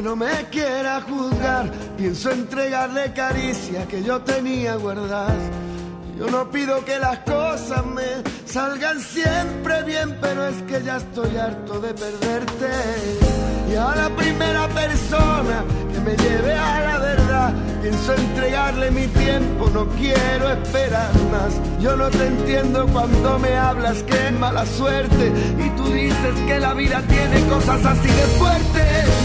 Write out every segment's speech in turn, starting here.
que no me quiera juzgar, pienso entregarle caricia que yo tenía guardadas. Yo no pido que las cosas me salgan siempre bien, pero es que ya estoy harto de perderte. Y a la primera persona que me lleve a la verdad, pienso entregarle mi tiempo, no quiero esperar más. Yo no te entiendo cuando me hablas que es mala suerte y tú dices que la vida tiene cosas así de fuertes.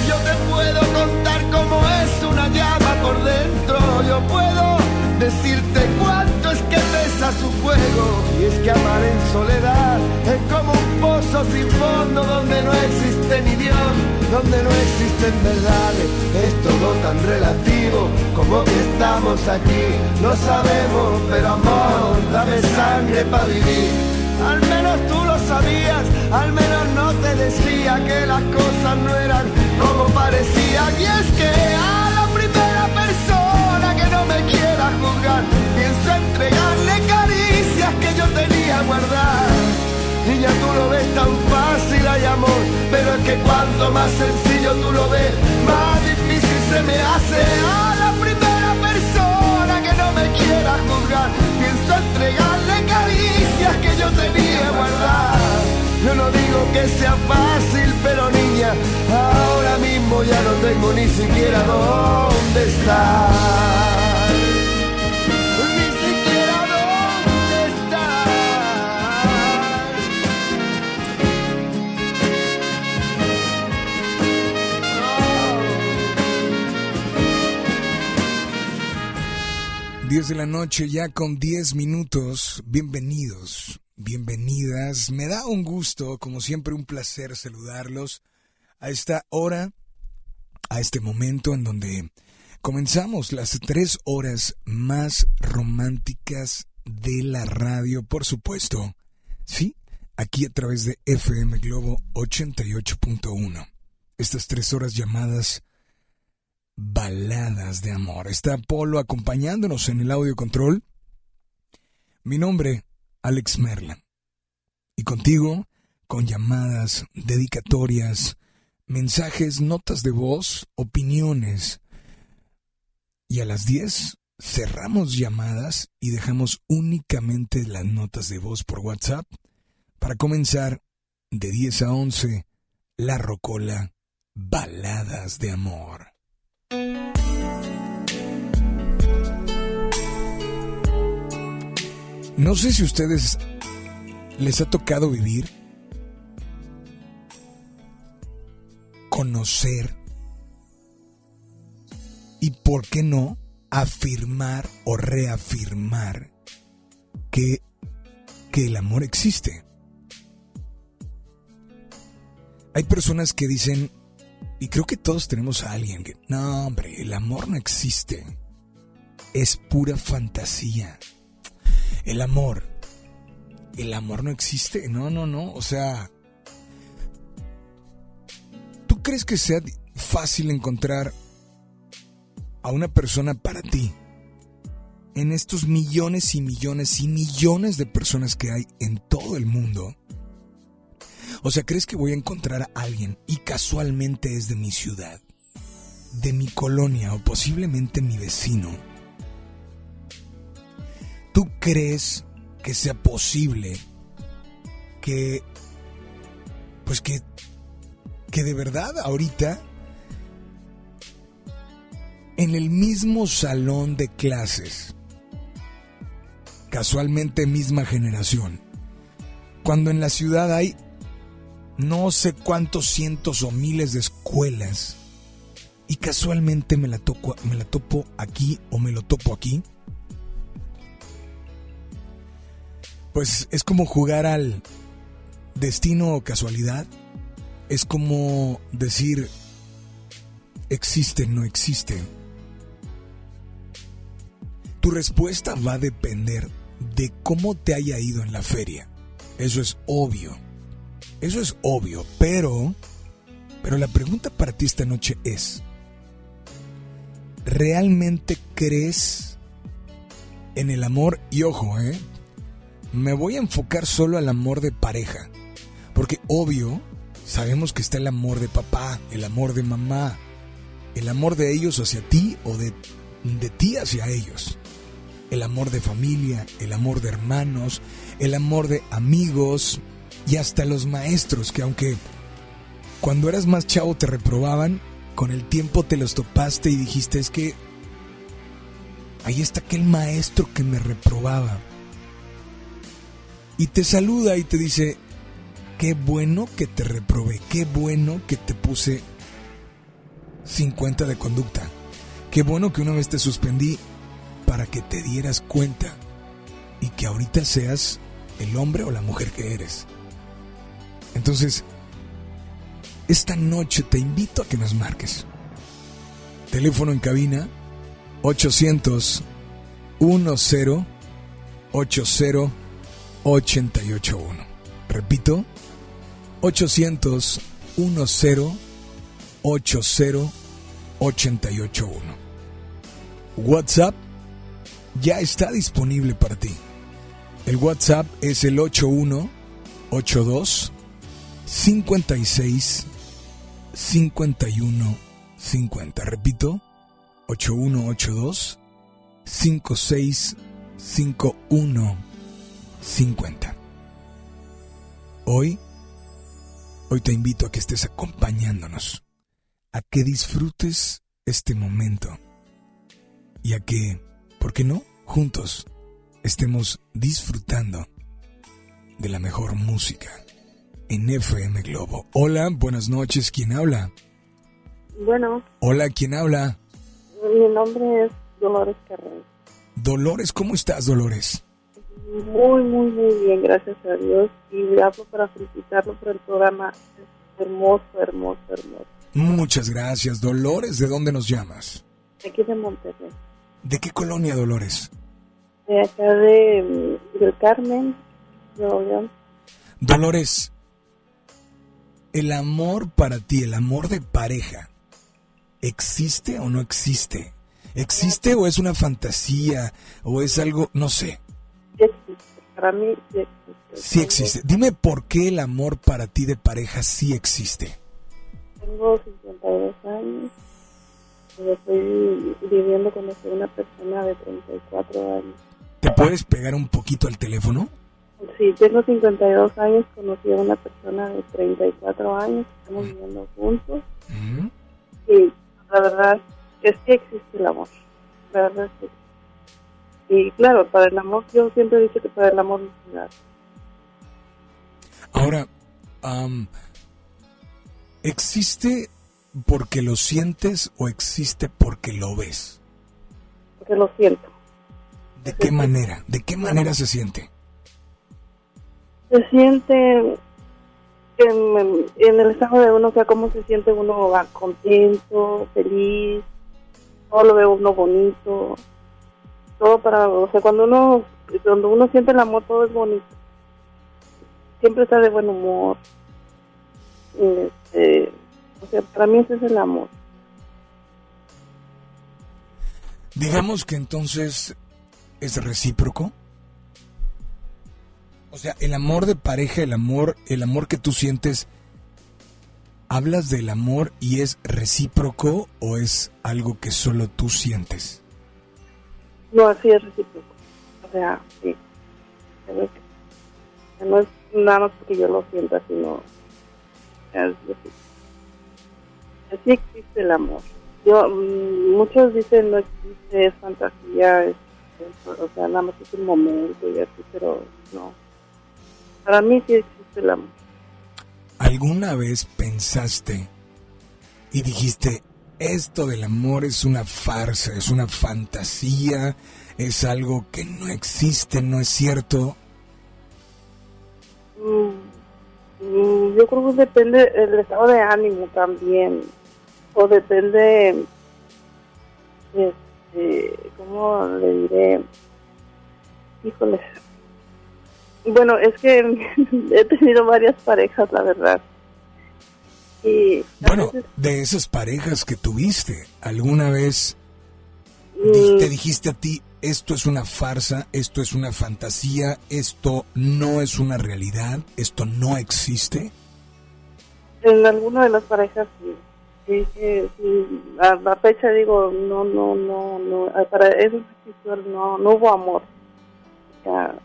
Puedo contar cómo es una llama por dentro, yo puedo decirte cuánto es que pesa su fuego. Y es que amar en soledad es como un pozo sin fondo donde no existe ni Dios, donde no existen verdades. Es todo tan relativo como que estamos aquí. Lo sabemos, pero amor, dame sangre para vivir. Al menos tú lo sabías, al menos no te decía que las cosas no eran como parecían. Y es que a la primera persona que no me quiera juzgar, pienso entregarle caricias que yo tenía guardadas. Y ya tú lo ves tan fácil, hay amor, pero es que cuanto más sencillo tú lo ves, más difícil se me hace a la primera persona que no me quiera juzgar. Entregarle caricias que yo tenía guardadas. Yo no digo que sea fácil, pero niña, ahora mismo ya no tengo ni siquiera dónde estar. 10 de la noche ya con 10 minutos. Bienvenidos, bienvenidas. Me da un gusto, como siempre un placer saludarlos a esta hora, a este momento en donde comenzamos las tres horas más románticas de la radio, por supuesto. Sí, aquí a través de FM Globo 88.1. Estas tres horas llamadas baladas de amor. Está Polo acompañándonos en el audio control. Mi nombre, Alex Merlan. contigo con llamadas, dedicatorias, mensajes, notas de voz, opiniones. Y a las 10 cerramos llamadas y dejamos únicamente las notas de voz por WhatsApp para comenzar de 10 a 11 La Rocola Baladas de Amor. No sé si ustedes les ha tocado vivir, conocer y, ¿por qué no?, afirmar o reafirmar que, que el amor existe. Hay personas que dicen, y creo que todos tenemos a alguien que, no hombre, el amor no existe, es pura fantasía. El amor. El amor no existe. No, no, no. O sea, ¿tú crees que sea fácil encontrar a una persona para ti? En estos millones y millones y millones de personas que hay en todo el mundo. O sea, ¿crees que voy a encontrar a alguien y casualmente es de mi ciudad, de mi colonia o posiblemente mi vecino? ¿Tú crees que sea posible que, pues que, que de verdad ahorita, en el mismo salón de clases, casualmente misma generación, cuando en la ciudad hay no sé cuántos cientos o miles de escuelas y casualmente me la, toco, me la topo aquí o me lo topo aquí, Pues es como jugar al destino o casualidad. Es como decir, existe, no existe. Tu respuesta va a depender de cómo te haya ido en la feria. Eso es obvio. Eso es obvio, pero pero la pregunta para ti esta noche es ¿realmente crees en el amor? Y ojo, ¿eh? me voy a enfocar solo al amor de pareja. Porque obvio, sabemos que está el amor de papá, el amor de mamá, el amor de ellos hacia ti o de, de ti hacia ellos. El amor de familia, el amor de hermanos, el amor de amigos y hasta los maestros que aunque cuando eras más chavo te reprobaban, con el tiempo te los topaste y dijiste es que ahí está aquel maestro que me reprobaba y te saluda y te dice, qué bueno que te reprobé, qué bueno que te puse 50 de conducta, qué bueno que una vez te suspendí para que te dieras cuenta y que ahorita seas el hombre o la mujer que eres. Entonces, esta noche te invito a que nos marques. Teléfono en cabina 800 10 80 881. Repito, 800 10 80 881. WhatsApp ya está disponible para ti. El WhatsApp es el 8182 56 51 50. Repito, 8182 56 51 50. Hoy, hoy te invito a que estés acompañándonos, a que disfrutes este momento y a que, ¿por qué no?, juntos estemos disfrutando de la mejor música en FM Globo. Hola, buenas noches, ¿quién habla? Bueno. Hola, ¿quién habla? Mi nombre es Dolores Carrera. Dolores, ¿cómo estás, Dolores? Muy, muy, muy bien, gracias a Dios. Y le hablo para felicitarlo por el programa. hermoso, hermoso, hermoso. Muchas gracias. Dolores, ¿de dónde nos llamas? Aquí de Monterrey. ¿De qué colonia, Dolores? De acá de, mm, del Carmen, Nuevo León. Dolores, el amor para ti, el amor de pareja, ¿existe o no existe? ¿Existe o es una fantasía o es algo, no sé? existe. para mí sí existe. Sí existe. Dime por qué el amor para ti de pareja sí existe. Tengo 52 años. y Estoy viviendo con una persona de 34 años. ¿Te puedes pegar un poquito al teléfono? Sí, tengo 52 años, conocí a una persona de 34 años, estamos viviendo juntos Ujú. y la verdad que sí existe el amor, la verdad sí. Y claro, para el amor, yo siempre he dicho que para el amor no se da. Ahora, am, ¿existe porque lo sientes o existe porque lo ves? porque lo siento. ¿De qué manera? ¿De qué manera se siente? Se siente en, el estado de uno, o sea, cómo se siente uno contento, feliz, todo lo ve uno bonito, todo para, o sea, cuando uno, cuando uno siente el amor, todo es bonito. Siempre está de buen humor. Este, o sea, para mí ese es el amor. Digamos que entonces es recíproco. O sea, el amor de pareja, el amor, el amor que tú sientes, ¿hablas del amor y es recíproco o es algo que solo tú sientes? No, así es recíproco. O sea, sí. No es nada más porque yo lo sienta, sino es. Así existe el amor. Yo, mm, muchos dicen no existe, es fantasía, es- o sea, nada más es un momento y así, pero no. Para mí sí existe el amor. ¿Alguna vez pensaste y dijiste, esto del amor es una farsa, es una fantasía, es algo que no existe, no es cierto? Mm, mm, yo creo que depende del estado de ánimo también. O depende, este, ¿cómo le diré? Híjole. Bueno, es que he tenido varias parejas, la verdad. Y Bueno, veces, de esas parejas que tuviste, ¿alguna vez mm, te dijiste a ti, esto es una farsa, esto es una fantasía, esto no es una realidad, esto no existe? en alguna de las parejas sí. Sí, sí, sí. A la fecha digo, no, no, no, no. Para eso no existió, no, no hubo amor. O sea,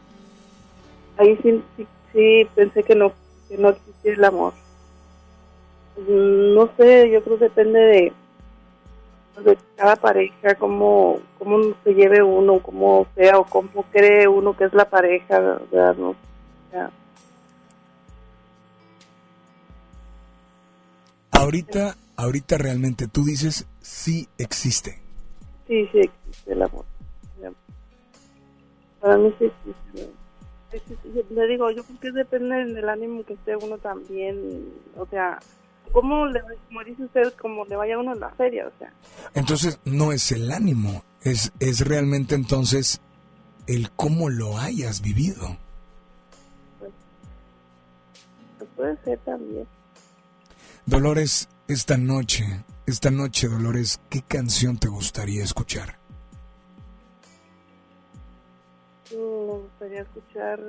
ahí sí, sí, sí pensé que no, que no existía el amor. No sé, yo creo que depende de, de cada pareja, cómo, cómo se lleve uno, cómo sea o cómo cree uno que es la pareja, ¿verdad? No, Ahorita, ahorita realmente tú dices, sí existe. Sí, sí existe el amor. Para mí sí existe. Existe. Yo- Le digo, yo creo que depende del ánimo que esté uno también. O sea, ¿cómo le, como dice usted, como le vaya uno en la feria? O sea, Entonces no es el ánimo, es, es realmente entonces el cómo lo hayas vivido. pues puede ser también. Dolores, esta noche, esta noche, Dolores, ¿qué canción te gustaría escuchar? Me gustaría escuchar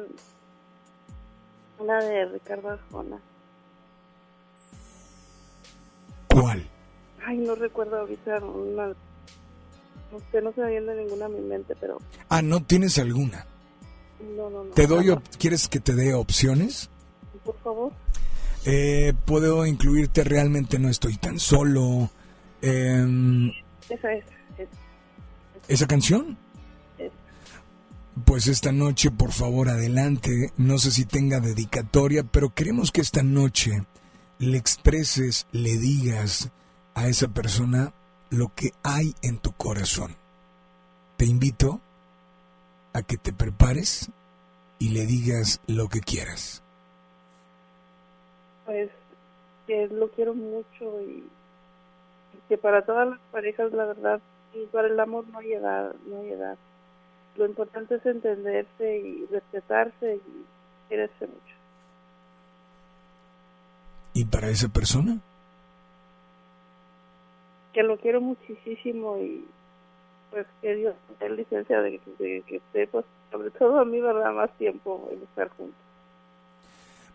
una de Ricardo Arjona. ¿Cuál? Ay, no recuerdo ahorita una. No sé, no se me viene ninguna a mi mente, pero Ah, ¿no tienes alguna? no, no, no. ¿Te doy, op- ¿Quieres que te dé opciones? Por favor. Eh, puedo incluirte realmente no estoy tan solo. Em, Esa es. es, ¿Esa canción? Es. Pues esta noche, por favor, adelante. No sé si tenga dedicatoria, pero queremos que esta noche le expreses, le digas a esa persona lo que hay en tu corazón. Te invito a que te prepares y le digas lo que quieras. pues que lo quiero mucho y, que para todas las parejas la verdad para el amor no hay edad no hay edad lo importante es entenderse y respetarse y quererse mucho ¿Y para esa persona? que lo quiero muchísimo y pues que Dios dé licencia de, de que esté, pues sobre todo a mí, ¿verdad? Más tiempo en estar juntos.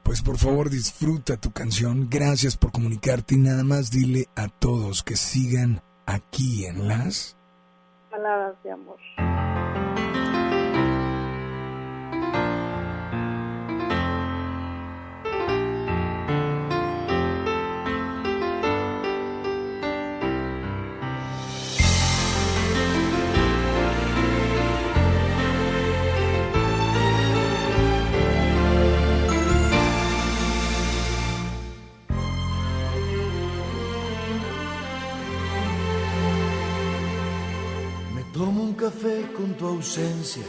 Pues por favor disfruta tu canción, gracias por comunicarte y nada más dile a todos que sigan aquí en las... Palabras de amor. Tomo un café con tu ausencia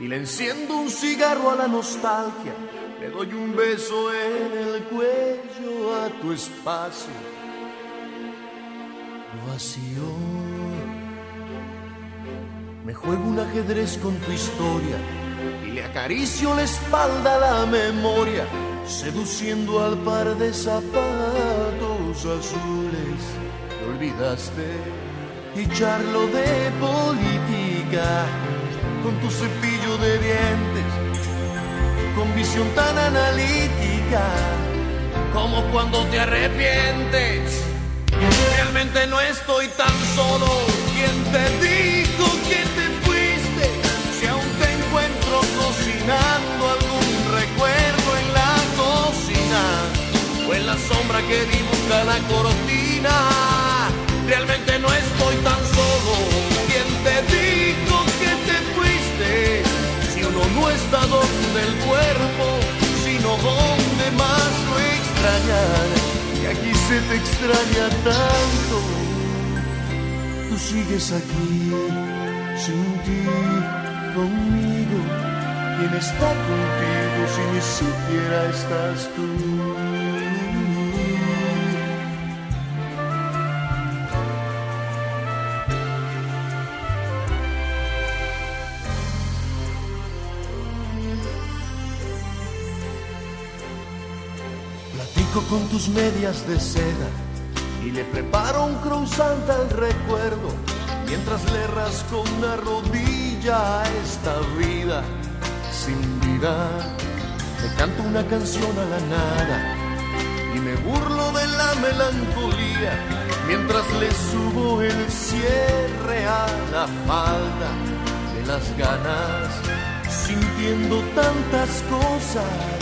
y le enciendo un cigarro a la nostalgia. Le doy un beso en el cuello a tu espacio vacío. Me juego un ajedrez con tu historia y le acaricio la espalda a la memoria, seduciendo al par de zapatos azules que olvidaste y charlo de política con tu cepillo de dientes, con visión tan analítica como cuando te arrepientes. Realmente no estoy tan solo. ¿Quién te dijo que te fuiste? Si aún te encuentro cocinando algún recuerdo en la cocina o en la sombra que dibuja la cortina realmente Y aquí se te extraña tanto. Tú sigues aquí, sin ti, conmigo. ¿Quién está contigo si ni siquiera estás tú? Con tus medias de seda y le preparo un croissant al recuerdo mientras le rasco una rodilla a esta vida sin vida. Le canto una canción a la nada y me burlo de la melancolía mientras le subo el cierre a la falda de las ganas sintiendo tantas cosas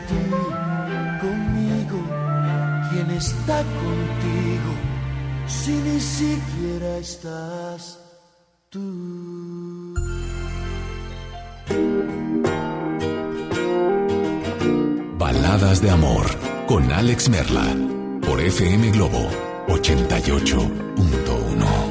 está contigo si ni siquiera estás tú? Baladas de amor con Alex Merla por FM Globo 88.1.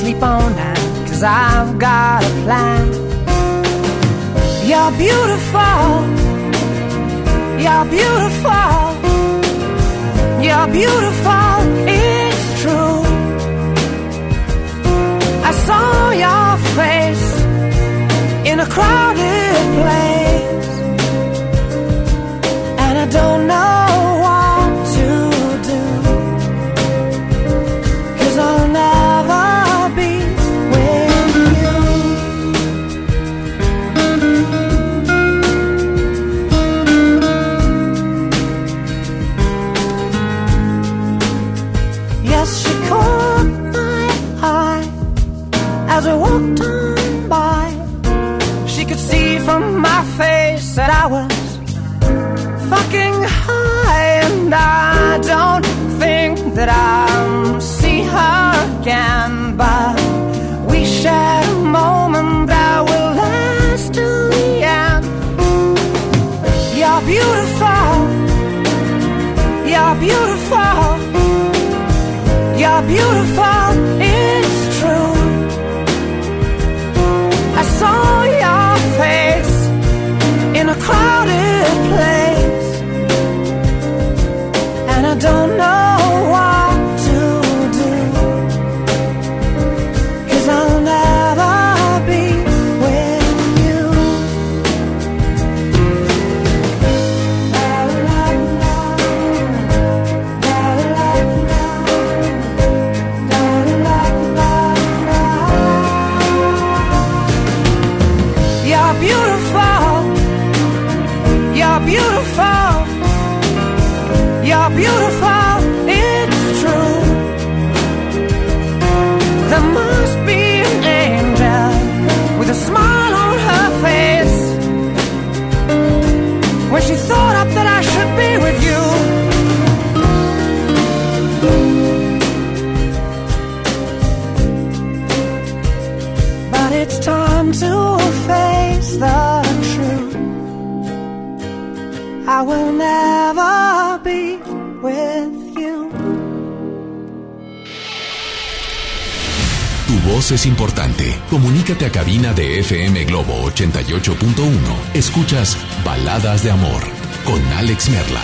sleep on that, cause I've got a plan. You're beautiful. You're beautiful. You're beautiful. It's true. I saw your face in a crowded place, and I don't know I don't know es importante. Comunícate a cabina de FM Globo 88.1. Escuchas Baladas de Amor con Alex Merla.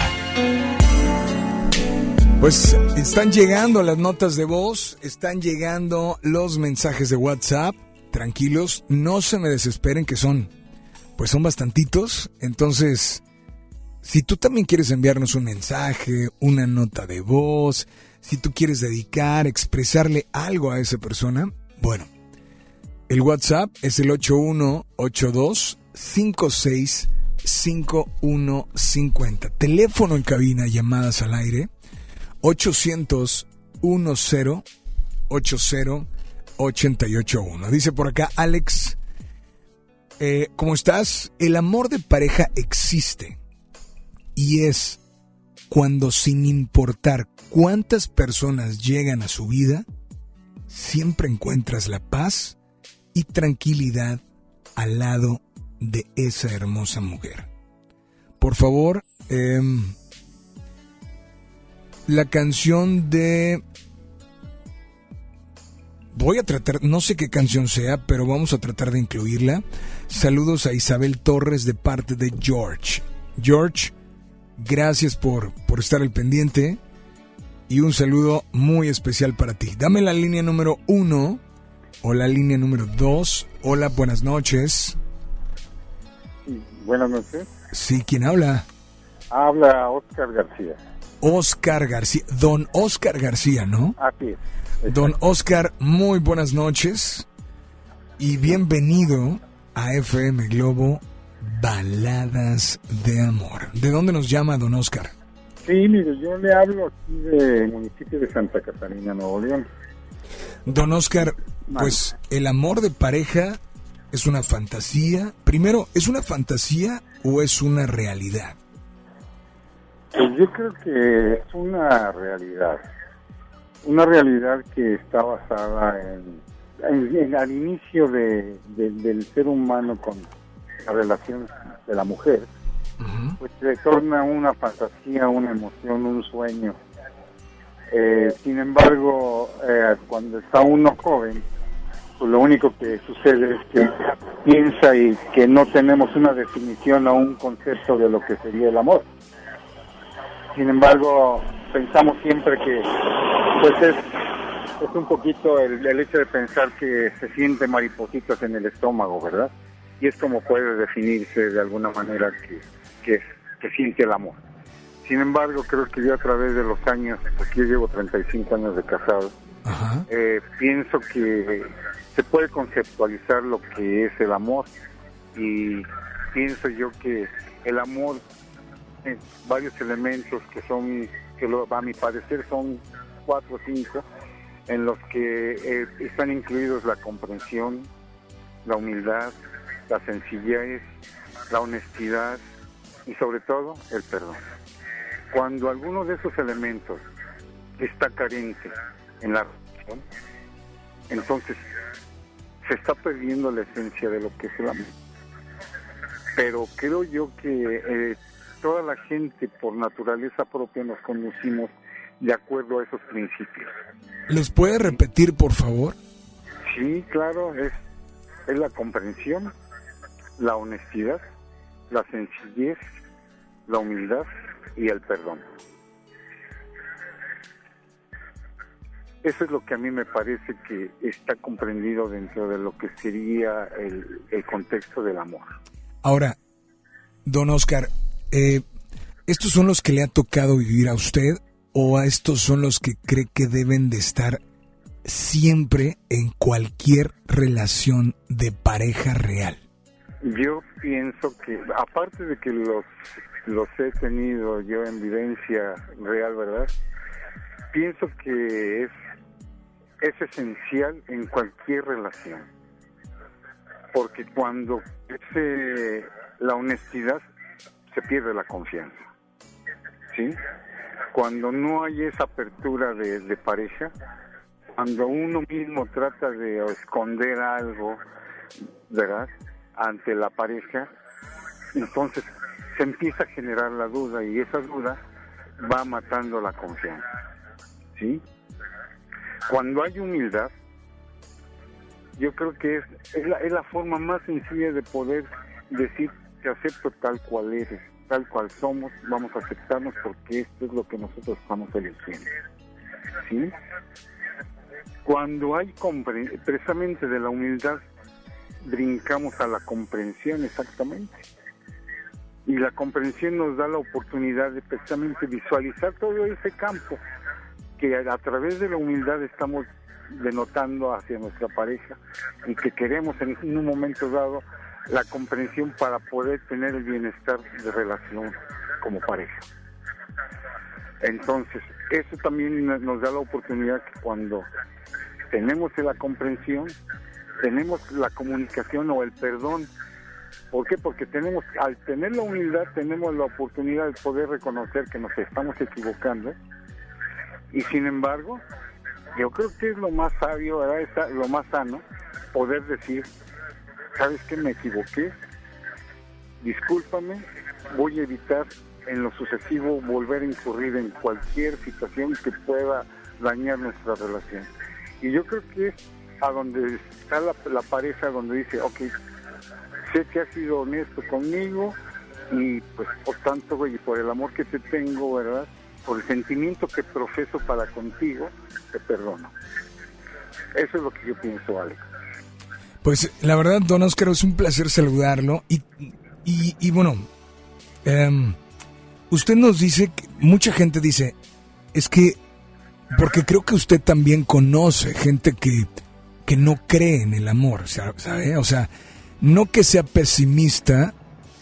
Pues están llegando las notas de voz, están llegando los mensajes de WhatsApp. Tranquilos, no se me desesperen que son, pues son bastantitos. Entonces, si tú también quieres enviarnos un mensaje, una nota de voz, si tú quieres dedicar, expresarle algo a esa persona, bueno, el WhatsApp es el 8182 56 5150. Teléfono en cabina, llamadas al aire 800 10 80 881. Dice por acá Alex, eh, ¿cómo estás? El amor de pareja existe y es cuando sin importar cuántas personas llegan a su vida, siempre encuentras la paz y tranquilidad al lado de esa hermosa mujer. Por favor, em, la canción de... Voy a tratar, no sé qué canción sea, pero vamos a tratar de incluirla. Saludos a Isabel Torres de parte de George. George, gracias por, por estar al pendiente y un saludo muy especial para ti. Dame la línea número uno o la línea número dos. Hola, buenas noches. Buenas noches. Sí, ¿quién habla? Habla Oscar García. Oscar García. Don Oscar García, ¿no? Así es. Don Oscar, muy buenas noches y bienvenido a FM Globo Baladas de Amor. ¿De dónde nos llama Don Oscar? Sí, mire, yo le hablo aquí del municipio de Santa Catarina, Nuevo León. Don Oscar, pues el amor de pareja es una fantasía. Primero, ¿es una fantasía o es una realidad? Pues yo creo que es una realidad. Una realidad que está basada en, en- en- al inicio de, de- del ser humano con la relación de la mujer, pues se torna una fantasía, una emoción, un sueño. Eh, sin embargo, eh, cuando está uno joven, pues lo único que sucede es que piensa y que no tenemos una definición o un concepto de lo que sería el amor. Sin embargo, pensamos siempre que pues es, es un poquito el, el hecho de pensar que se siente maripositas en el estómago, ¿verdad? Y es como puede definirse de alguna manera que, que, que siente el amor. Sin embargo, creo que yo a través de los años, porque yo llevo 35 años de casado, Ajá. eh, pienso que se puede conceptualizar lo que es el amor y pienso yo que el amor en varios elementos que son que lo, a mi parecer son cuatro o cinco en los que eh, están incluidos la comprensión la humildad la sencillez la honestidad y sobre todo el perdón cuando alguno de esos elementos está carente en la relación, entonces se está perdiendo la esencia de lo que es el amor. Pero creo yo que eh, toda la gente por naturaleza propia nos conducimos de acuerdo a esos principios. ¿Los puede repetir, por favor? Sí, claro, es, es la comprensión, la honestidad, la sencillez, la humildad y el perdón. Eso es lo que a mí me parece que está comprendido dentro de lo que sería el, el contexto del amor. Ahora, don Oscar, eh, ¿estos son los que le ha tocado vivir a usted o a estos son los que cree que deben de estar siempre en cualquier relación de pareja real? Yo pienso que, aparte de que los, los he tenido yo en vivencia real, ¿verdad? Pienso que es, es esencial en cualquier relación. Porque cuando ese, la honestidad se pierde la confianza. ¿Sí? Cuando no hay esa apertura de, de pareja, cuando uno mismo trata de esconder algo, ¿verdad? Ante la pareja, entonces se empieza a generar la duda y esa duda va matando la confianza. ¿Sí? Cuando hay humildad, yo creo que es, es, la, es la forma más sencilla de poder decir te acepto tal cual eres, tal cual somos, vamos a aceptarnos porque esto es lo que nosotros estamos eligiendo. ¿Sí? Cuando hay precisamente de la humildad brincamos a la comprensión exactamente. Y la comprensión nos da la oportunidad de precisamente visualizar todo ese campo que a través de la humildad estamos denotando hacia nuestra pareja y que queremos en un momento dado la comprensión para poder tener el bienestar de relación como pareja. Entonces, eso también nos da la oportunidad que cuando tenemos la comprensión, tenemos la comunicación o el perdón. ¿Por qué? Porque tenemos, al tener la humildad, tenemos la oportunidad de poder reconocer que nos estamos equivocando. Y sin embargo, yo creo que es lo más sabio, ¿verdad? Es lo más sano, poder decir, ¿sabes qué? Me equivoqué, discúlpame, voy a evitar en lo sucesivo volver a incurrir en cualquier situación que pueda dañar nuestra relación. Y yo creo que es a donde está la, pareja, donde dice, ok, sé que has sido honesto conmigo y pues por tanto, güey, por el amor que te tengo, ¿verdad? Por el sentimiento que profeso para contigo, te perdono. Eso es lo que yo pienso, Alex. Pues la verdad, don Oscar, es un placer saludarlo y, y, y bueno, eh, usted nos dice, mucha gente dice, es que, porque creo que usted también conoce gente que que no cree en el amor, ¿sabe? O sea, no que sea pesimista,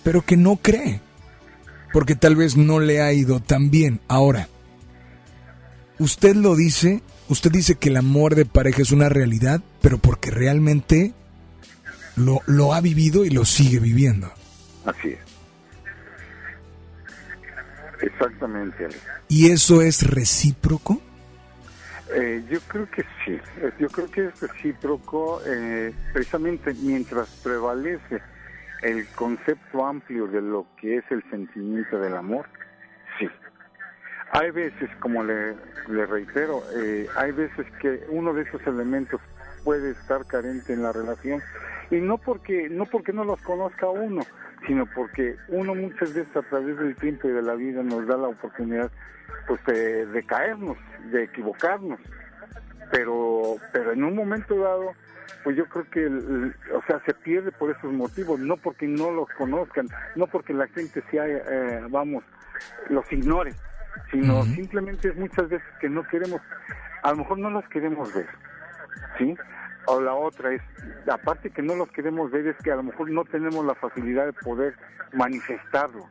pero que no cree, porque tal vez no le ha ido tan bien. Ahora, usted lo dice, usted dice que el amor de pareja es una realidad, pero porque realmente lo, lo ha vivido y lo sigue viviendo. Así es. Exactamente. ¿Y eso es recíproco? Eh, yo creo que sí, yo creo que es recíproco, eh, precisamente mientras prevalece el concepto amplio de lo que es el sentimiento del amor, sí. Hay veces, como le, le reitero, eh, hay veces que uno de esos elementos puede estar carente en la relación y no porque no porque no los conozca uno, sino porque uno muchas veces a través del tiempo y de la vida nos da la oportunidad pues de, caernos, de equivocarnos, pero pero en un momento dado pues yo creo que o sea se pierde por esos motivos, no porque no los conozcan, no porque la gente sea eh, vamos los ignore, sino simplemente es muchas veces que no queremos, a lo mejor no los queremos ver, ¿sí? O la otra es, aparte que no los queremos ver, es que a lo mejor no tenemos la facilidad de poder manifestarlo.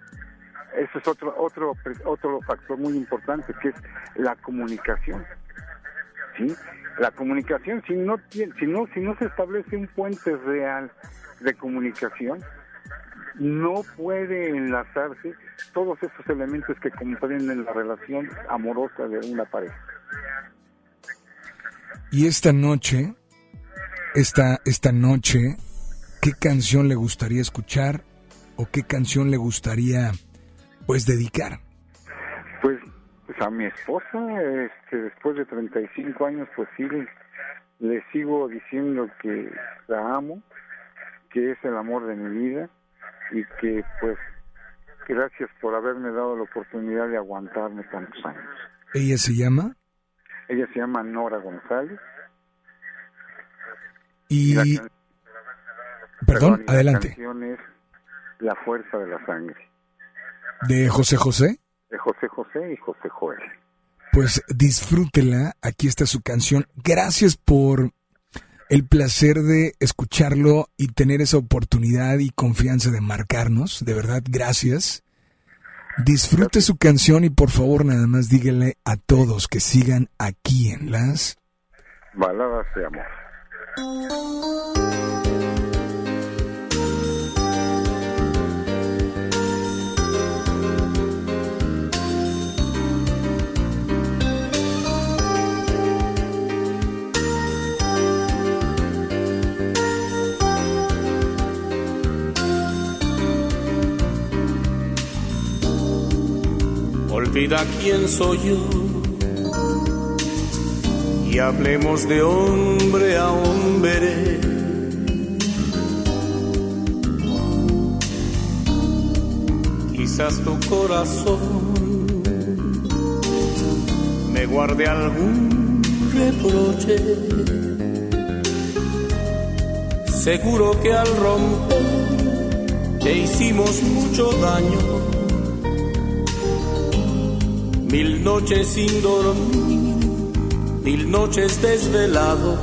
Eso es otro otro otro factor muy importante que es la comunicación. ¿Sí? La comunicación si no si no si no se establece un puente real de comunicación, no puede enlazarse todos esos elementos que comprenden la relación amorosa de una pareja. Y esta noche, esta, esta noche, ¿qué canción le gustaría escuchar o qué canción le gustaría pues dedicar? Pues, pues a mi esposa, este, después de 35 años, pues sí, le sigo diciendo que la amo, que es el amor de mi vida y que pues gracias por haberme dado la oportunidad de aguantarme tantos años. ¿Ella se llama? Ella se llama Nora González. Y... Perdón, adelante. La canción es La Fuerza de la Sangre. ¿De José José? De José José y José Joel. Pues disfrútela, aquí está su canción. Gracias por el placer de escucharlo y tener esa oportunidad y confianza de marcarnos. De verdad, gracias. Disfrute su canción y por favor nada más dígale a todos que sigan aquí en las baladas de amor. Olvida quién soy yo y hablemos de hombre a hombre. Quizás tu corazón me guarde algún reproche. Seguro que al romper te hicimos mucho daño Mil noches sin dormir, mil noches desvelado,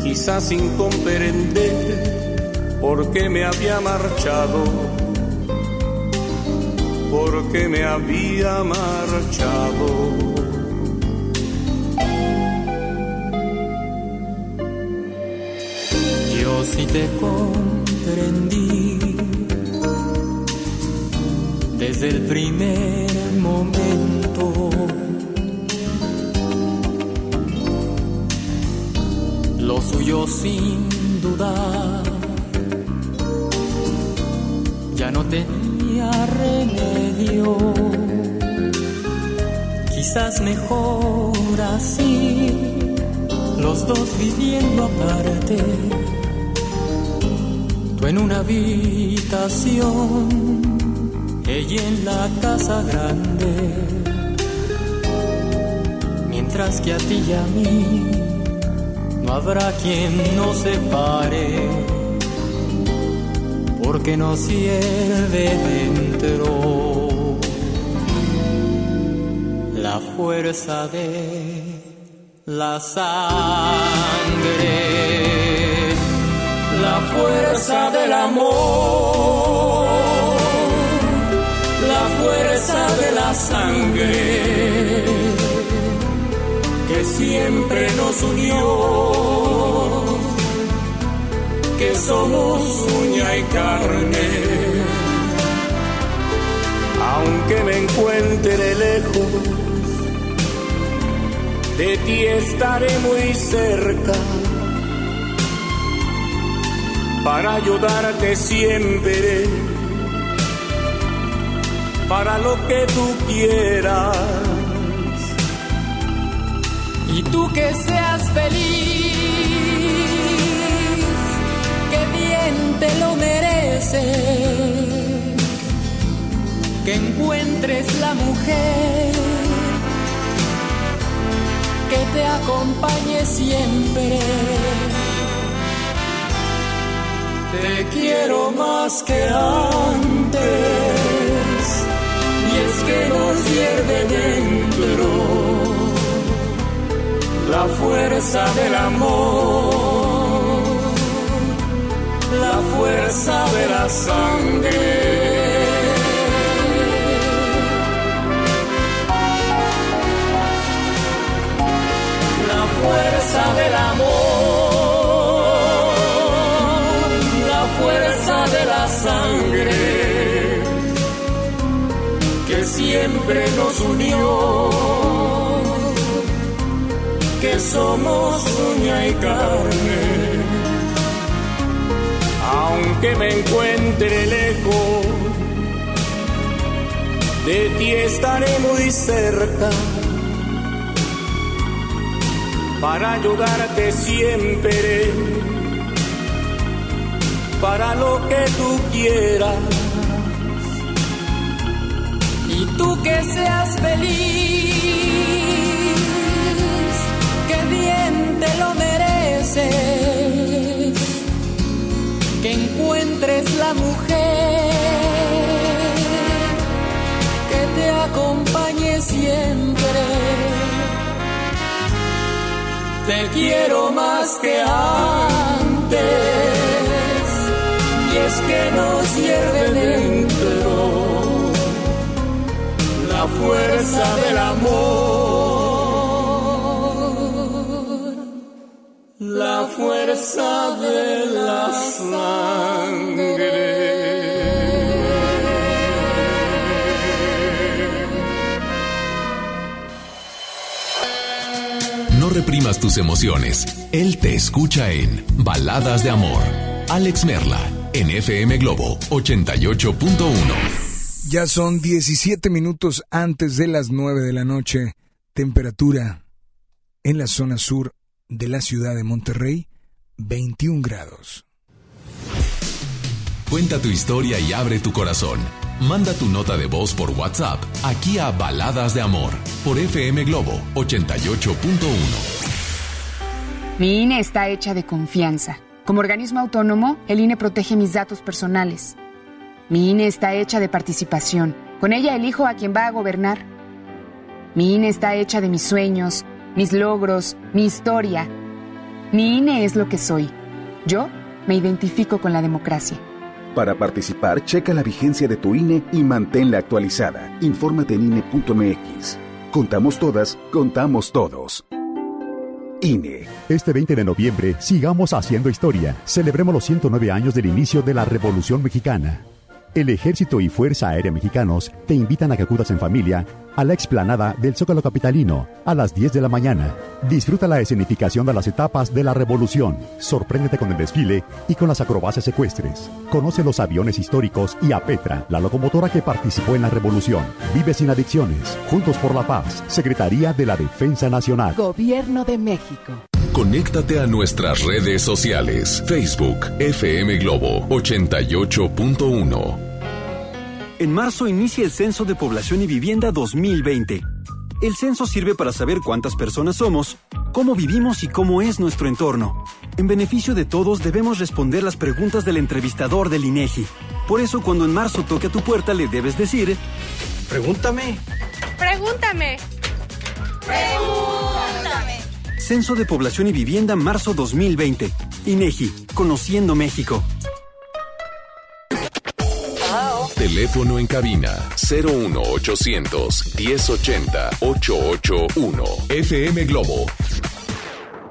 quizás sin comprender por qué me había marchado, por qué me había marchado. Yo sí te comprendí desde el primer momento. Lo suyo sin duda ya no tenía remedio. Quizás mejor así, los dos viviendo aparte. Tú en una habitación ella en la casa grande, mientras que a ti y a mí no habrá quien nos separe, porque nos hierve dentro la fuerza de la sangre, la fuerza del amor que siempre nos unió, que somos uña y carne. Aunque me encuentre lejos, de ti estaré muy cerca para ayudarte siempre para lo que tú quieras. y tú que seas feliz, que bien te lo mereces, que encuentres la mujer que te acompañe siempre. Te quiero más que antes, y es que nos hierve dentro la fuerza del amor, la fuerza de la sangre. La fuerza del amor, siempre nos unió que somos uña y carne. Aunque me encuentre lejos, de ti estaré muy cerca para ayudarte siempre, para lo que tú quieras. Tú que seas feliz que bien te lo mereces, que encuentres la mujer que te acompañe siempre. Te quiero más que antes, y es que nos hierve la fuerza del amor, la fuerza de la sangre. No reprimas tus emociones. Él te escucha en Baladas de Amor. Alex Merla, en FM Globo 88.1. Ya son 17 minutos antes de las 9 de la noche. Temperatura en la zona sur de la ciudad de Monterrey, 21 grados. Cuenta tu historia y abre tu corazón. Manda tu nota de voz por WhatsApp aquí a Baladas de Amor por FM Globo 88.1. Mi INE está hecha de confianza. Como organismo autónomo, el INE protege mis datos personales. Mi INE está hecha de participación. Con ella elijo a quien va a gobernar. Mi INE está hecha de mis sueños, mis logros, mi historia. Mi INE es lo que soy. Yo me identifico con la democracia. Para participar, checa la vigencia de tu INE y manténla actualizada. Infórmate en INE.mx. Contamos todas, contamos todos. INE. Este 20 de noviembre, sigamos haciendo historia. Celebremos los 109 años del inicio de la Revolución Mexicana. El Ejército y Fuerza Aérea Mexicanos te invitan a que acudas en familia a la explanada del Zócalo Capitalino a las 10 de la mañana. Disfruta la escenificación de las etapas de la revolución. Sorpréndete con el desfile y con las acrobacias ecuestres. Conoce los aviones históricos y a Petra, la locomotora que participó en la revolución. Vive sin adicciones. Juntos por la paz. Secretaría de la Defensa Nacional. Gobierno de México. Conéctate a nuestras redes sociales. Facebook FM Globo 88.1. En marzo inicia el Censo de Población y Vivienda 2020. El censo sirve para saber cuántas personas somos, cómo vivimos y cómo es nuestro entorno. En beneficio de todos debemos responder las preguntas del entrevistador del INEGI. Por eso cuando en marzo toque a tu puerta le debes decir, pregúntame. Pregúntame. Pregúntame. Censo de Población y Vivienda marzo 2020. INEGI, Conociendo México. Teléfono en cabina 01800 1080 881. FM Globo.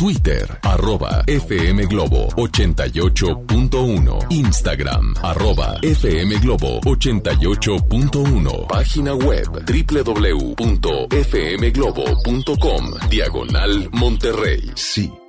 Twitter, arroba FM Globo 88.1. Instagram, arroba FM Globo 88.1. Página web www.fmglobo.com. Diagonal Monterrey. Sí.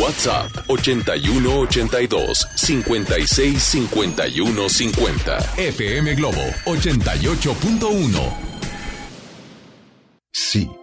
WhatsApp 81 82 56 51 50. FM Globo 88.1. Sí.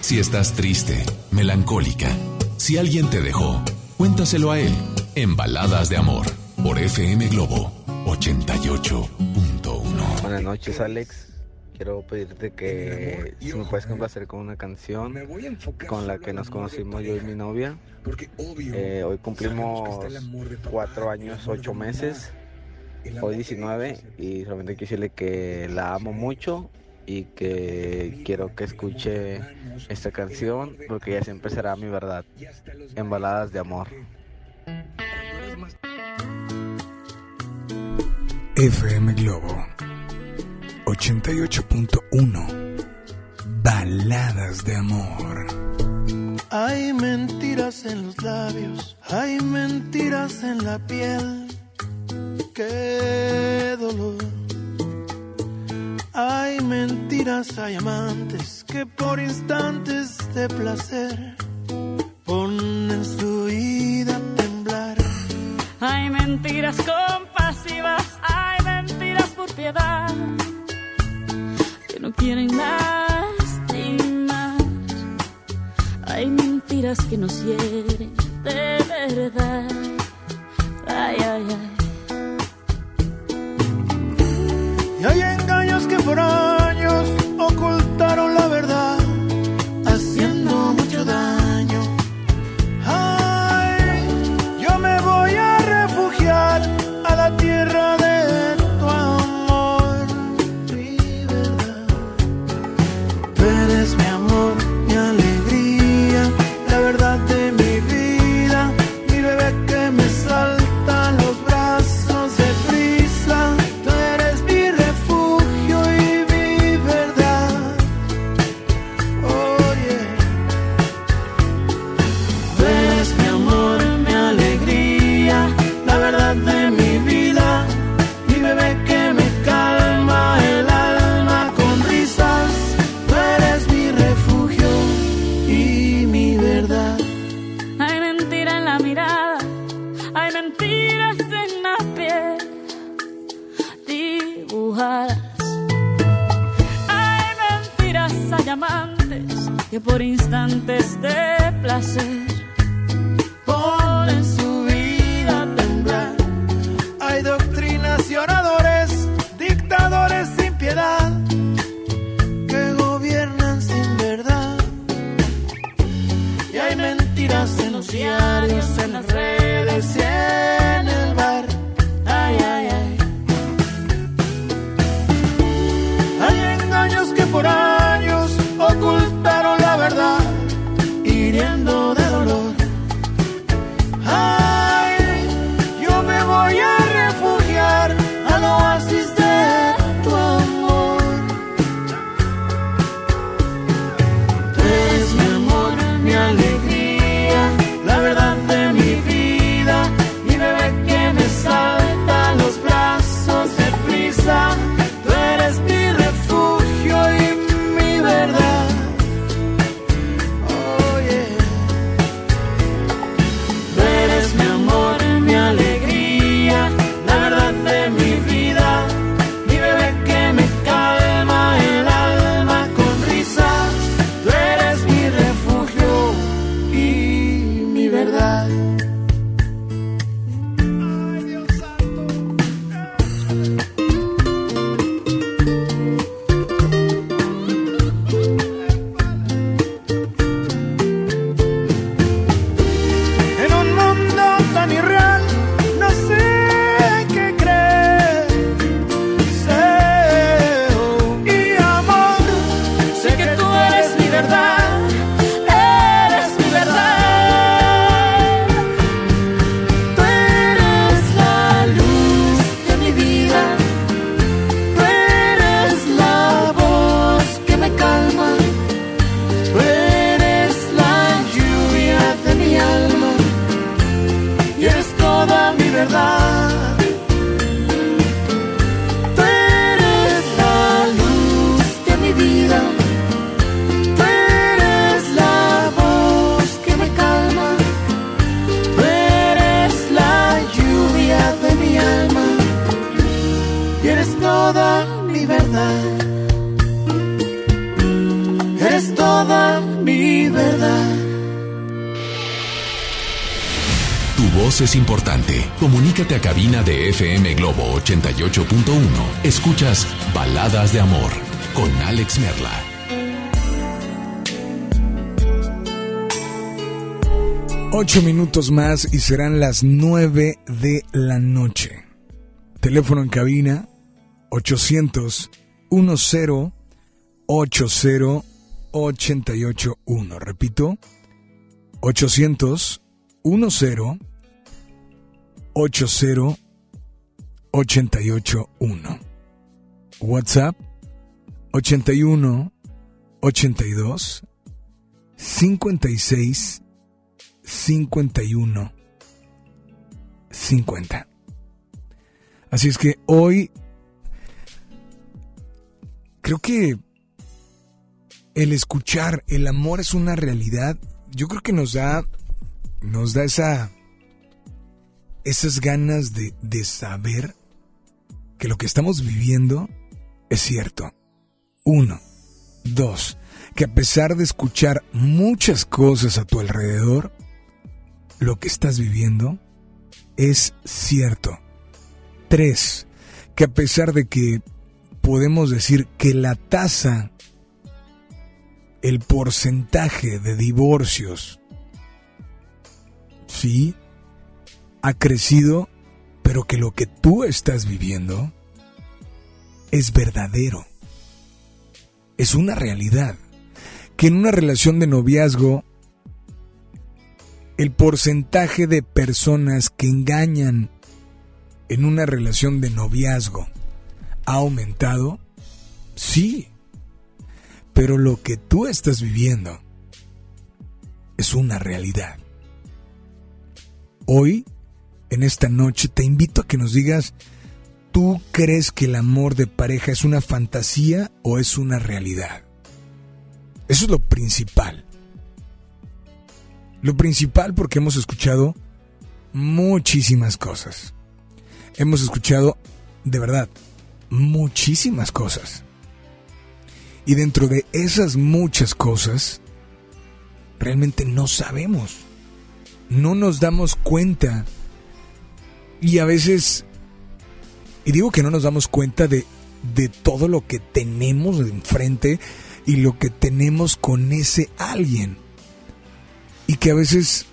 Si estás triste, melancólica, si alguien te dejó, cuéntaselo a él en Baladas de Amor por FM Globo 88.1. Buenas noches, Alex. Quiero pedirte que si me puedes complacer con una canción con la que nos conocimos yo y mi novia. Eh, hoy cumplimos cuatro años, ocho meses. Hoy 19 y solamente quiero decirle que la amo mucho y que quiero que escuche esta canción porque ella siempre será mi verdad en baladas de amor. FM Globo 88.1 Baladas de amor. Hay mentiras en los labios, hay mentiras en la piel. Qué dolor. Hay mentiras, hay amantes que por instantes de placer ponen su vida a temblar. Hay mentiras compasivas, hay mentiras por piedad que no quieren lastimar. Hay mentiras que nos hieren de verdad. Ay, ay, ay. Hay engaños que por años ocultaron la verdad, FM Globo 88.1. Escuchas Baladas de Amor con Alex Merla. Ocho minutos más y serán las nueve de la noche. Teléfono en cabina 800 10 80 881. Repito, 800 10 80 881. WhatsApp 81 82 56 51 50. Así es que hoy creo que el escuchar el amor es una realidad. Yo creo que nos da nos da esa esas ganas de, de saber que lo que estamos viviendo es cierto. Uno. Dos. Que a pesar de escuchar muchas cosas a tu alrededor, lo que estás viviendo es cierto. Tres. Que a pesar de que podemos decir que la tasa, el porcentaje de divorcios, sí, ha crecido, pero que lo que tú estás viviendo es verdadero. Es una realidad. Que en una relación de noviazgo, el porcentaje de personas que engañan en una relación de noviazgo ha aumentado, sí. Pero lo que tú estás viviendo es una realidad. Hoy en esta noche te invito a que nos digas, ¿tú crees que el amor de pareja es una fantasía o es una realidad? Eso es lo principal. Lo principal porque hemos escuchado muchísimas cosas. Hemos escuchado, de verdad, muchísimas cosas. Y dentro de esas muchas cosas, realmente no sabemos. No nos damos cuenta y a veces, y digo que no nos damos cuenta de, de todo lo que tenemos enfrente y lo que tenemos con ese alguien. Y que a veces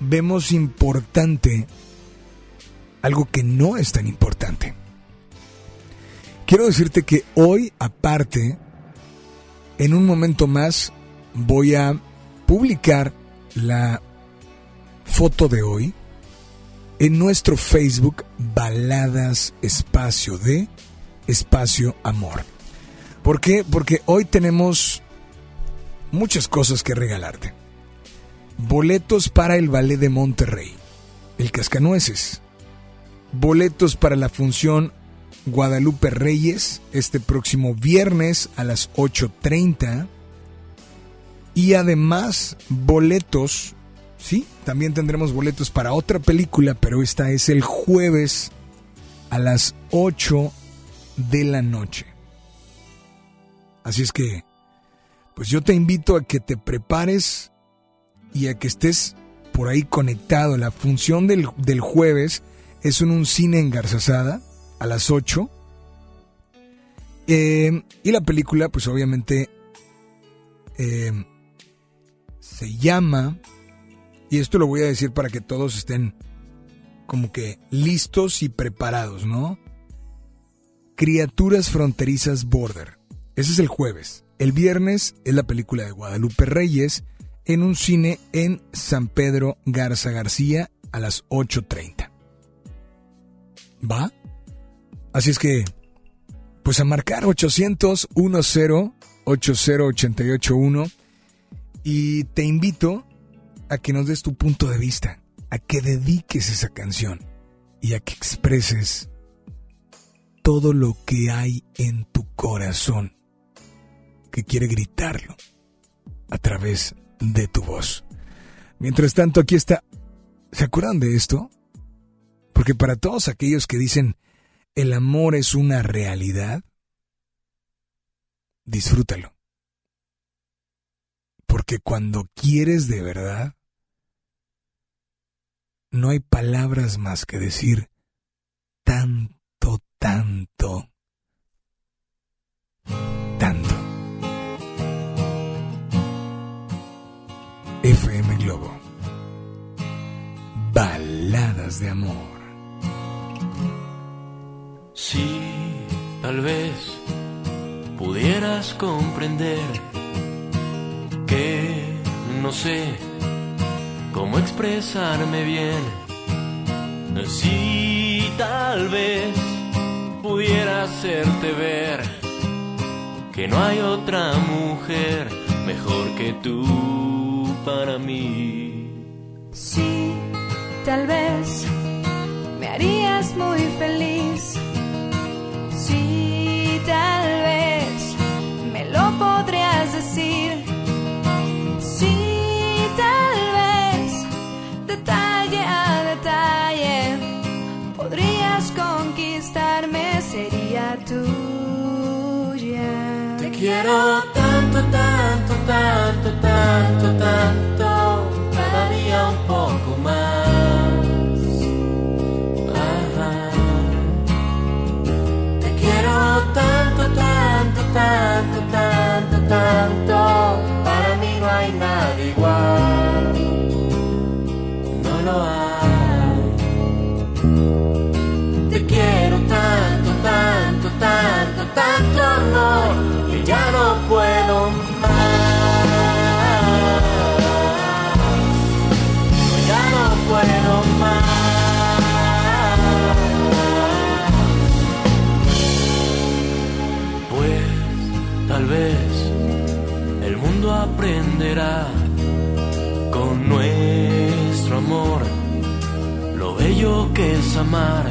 vemos importante algo que no es tan importante. Quiero decirte que hoy, aparte, en un momento más, voy a publicar la foto de hoy en nuestro Facebook Baladas Espacio de Espacio Amor. ¿Por qué? Porque hoy tenemos muchas cosas que regalarte. Boletos para el Ballet de Monterrey, el Cascanueces. Boletos para la función Guadalupe Reyes este próximo viernes a las 8.30. Y además boletos Sí, también tendremos boletos para otra película, pero esta es el jueves a las 8 de la noche. Así es que, pues yo te invito a que te prepares y a que estés por ahí conectado. La función del, del jueves es en un cine en Garzazada a las 8. Eh, y la película, pues obviamente, eh, se llama y esto lo voy a decir para que todos estén como que listos y preparados, ¿no? Criaturas fronterizas Border. Ese es el jueves. El viernes es la película de Guadalupe Reyes en un cine en San Pedro Garza García a las 8.30. ¿Va? Así es que, pues a marcar 800 10 80881 y te invito a que nos des tu punto de vista, a que dediques esa canción. y a que expreses todo lo que hay en tu corazón que quiere gritarlo a través de tu voz. Mientras tanto, aquí está. ¿Se acuerdan de esto? Porque para todos aquellos que dicen el amor es una realidad, disfrútalo. Porque cuando quieres de verdad, no hay palabras más que decir tanto, tanto, tanto. FM Globo. Baladas de amor. Si tal vez pudieras comprender que no sé cómo expresarme bien. Si tal vez pudiera hacerte ver que no hay otra mujer mejor que tú para mí. Sí, tal vez me harías muy feliz. Sí, tal vez me lo podrías decir. Tuya. Te quiero tanto, tanto, tanto, tanto, tanto, cada día un poco más. Te quiero tanto, tanto, tanto, tanto, tanto, para mí no hay nada igual. Mundo aprenderá con nuestro amor lo bello que es amar.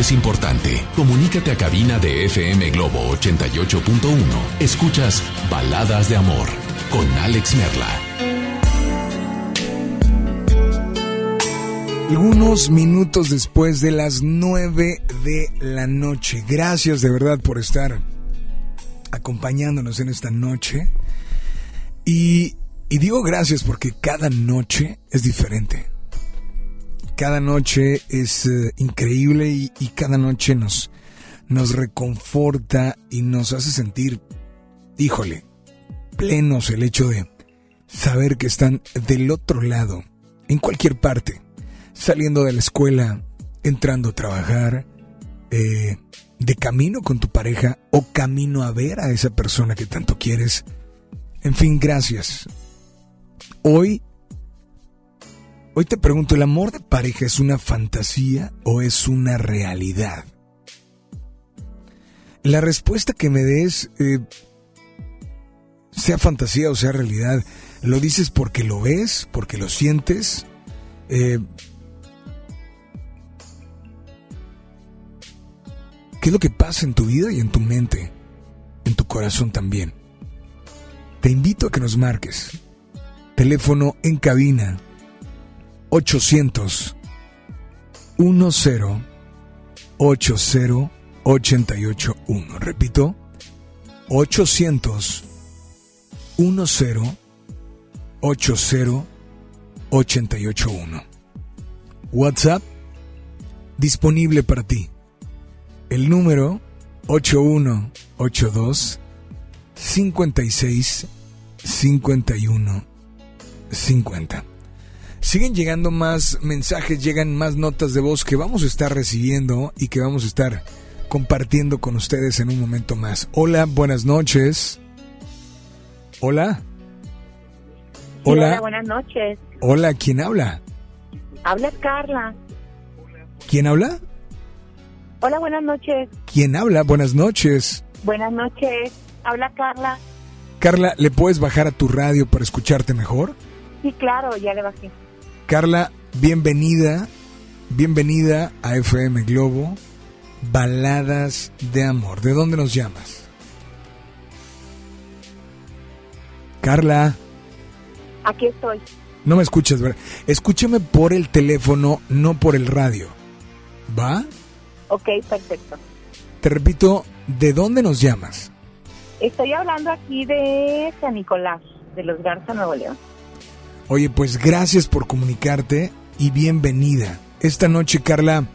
es importante. Comunícate a cabina de FM Globo 88.1. Escuchas Baladas de Amor con Alex Merla. Algunos minutos después de las 9 de la noche. Gracias de verdad por estar acompañándonos en esta noche. Y, y digo gracias porque cada noche es diferente. Cada noche es eh, increíble y, cada noche nos, nos reconforta y nos hace sentir, híjole, plenos el hecho de saber que están del otro lado, en cualquier parte, saliendo de la escuela, entrando a trabajar, eh, de camino con tu pareja o camino a ver a esa persona que tanto quieres. En fin, gracias. Hoy, hoy te pregunto, ¿el amor de pareja es una fantasía o es una realidad? La respuesta que me des, eh, sea fantasía o sea realidad, ¿lo dices porque lo ves, porque lo sientes? Eh, ¿Qué es lo que pasa en tu vida y en tu mente? En tu corazón también. Te invito a que nos marques. Teléfono en cabina 800 10 80 881. Repito, 800 10 80 881. WhatsApp disponible para ti. El número 8182 56 51 50. Siguen llegando más mensajes, llegan más notas de voz que vamos a estar recibiendo y que vamos a estar compartiendo con ustedes en un momento más. Hola, buenas noches. Hola. Hola, Hola. buenas noches. Hola, ¿quién habla? Habla Carla. ¿Quién habla? Hola, buenas noches. ¿Quién habla? Buenas noches. Buenas noches. Habla Carla. Carla, ¿le puedes bajar a tu radio para escucharte mejor? Sí, claro, ya le bajé. Carla, bienvenida, bienvenida a FM Globo, Baladas de Amor. ¿De dónde nos llamas? Carla, Aquí estoy. No me escuchas, ¿verdad? Escúchame por el teléfono, no por el radio. ¿Va? Ok, perfecto. Te repito, ¿de dónde nos llamas? Estoy hablando aquí de San Nicolás, de los Garza, Nuevo León. Oye, pues gracias por comunicarte y bienvenida. Esta noche, Carla,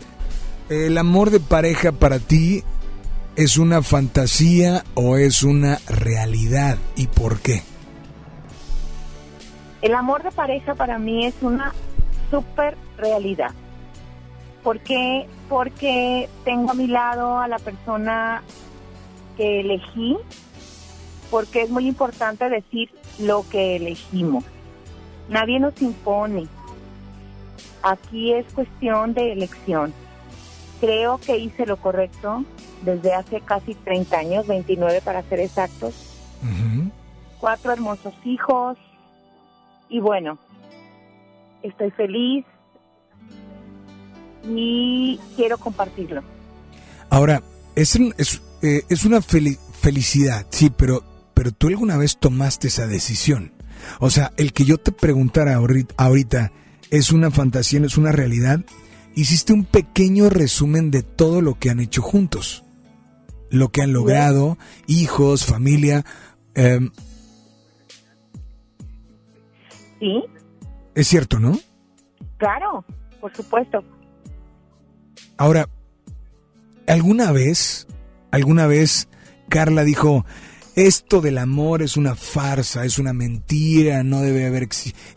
¿el amor de pareja para ti es una fantasía o es una realidad? ¿Y por qué? El amor de pareja para mí es una super realidad. ¿Por qué? Porque tengo a mi lado a la persona que elegí, porque es muy importante decir lo que elegimos. Nadie nos impone. Aquí es cuestión de elección. Creo que hice lo correcto desde hace casi 30 años, 29 para ser exactos. Cuatro hermosos hijos. Y bueno, estoy feliz y quiero compartirlo. Ahora, es, es, eh, es una feli- felicidad, sí, pero, pero tú alguna vez tomaste esa decisión. O sea, el que yo te preguntara ahorita, ¿es una fantasía, es una realidad? Hiciste un pequeño resumen de todo lo que han hecho juntos. Lo que han logrado, hijos, familia. em, Sí, es cierto, ¿no? claro, por supuesto. Ahora, ¿alguna vez, alguna vez Carla dijo, esto del amor es una farsa, es una mentira, no debe haber...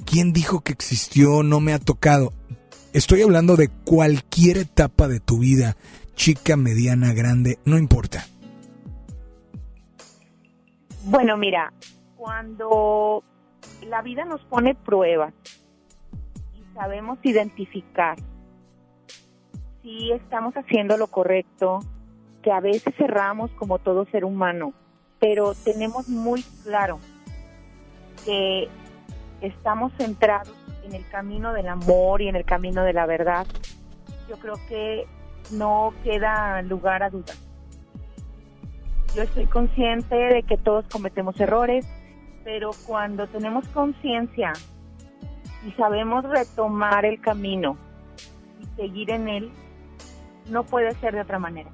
¿Quién dijo que existió? No me ha tocado. Estoy hablando de cualquier etapa de tu vida, chica, mediana, grande, no importa. Bueno, mira, cuando la vida nos pone pruebas y sabemos identificar si estamos haciendo lo correcto, que a veces cerramos como todo ser humano, pero tenemos muy claro que estamos centrados en el camino del amor y en el camino de la verdad, yo creo que no queda lugar a dudas. Yo estoy consciente de que todos cometemos errores, pero cuando tenemos conciencia y sabemos retomar el camino y seguir en él, no puede ser de otra manera.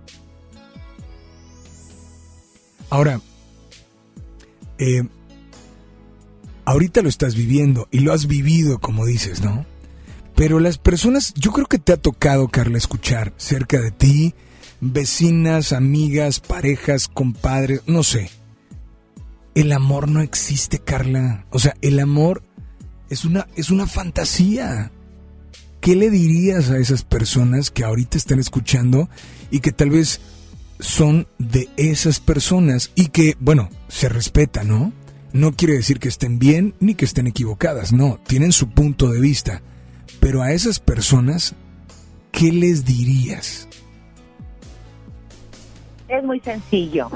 Ahora, eh, ahorita lo estás viviendo y lo has vivido, como dices, ¿no? Pero las personas, yo creo que te ha tocado, Carla, escuchar cerca de ti, vecinas, amigas, parejas, compadres, no sé. El amor no existe, Carla. O sea, el amor es una, es una fantasía. ¿Qué le dirías a esas personas que ahorita están escuchando y que tal vez son de esas personas y que, bueno, se respeta, ¿no? No quiere decir que estén bien ni que estén equivocadas, no, tienen su punto de vista. Pero a esas personas, ¿qué les dirías? Es muy sencillo.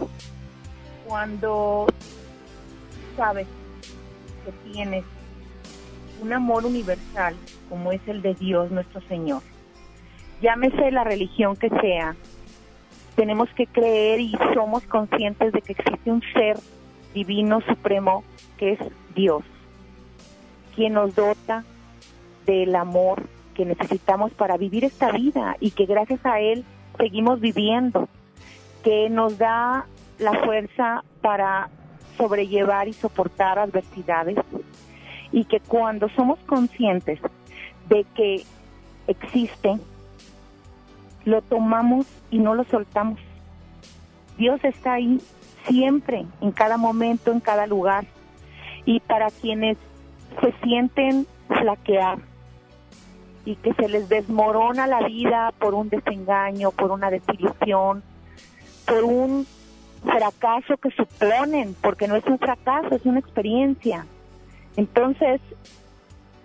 Cuando sabes que tienes un amor universal como es el de Dios nuestro Señor, llámese la religión que sea, tenemos que creer y somos conscientes de que existe un ser divino supremo que es Dios, quien nos dota del amor que necesitamos para vivir esta vida y que gracias a Él seguimos viviendo, que nos da la fuerza para sobrellevar y soportar adversidades y que cuando somos conscientes de que existe, lo tomamos y no lo soltamos. Dios está ahí siempre, en cada momento, en cada lugar. Y para quienes se sienten flaquear y que se les desmorona la vida por un desengaño, por una desilusión, por un fracaso que suponen, porque no es un fracaso, es una experiencia. Entonces,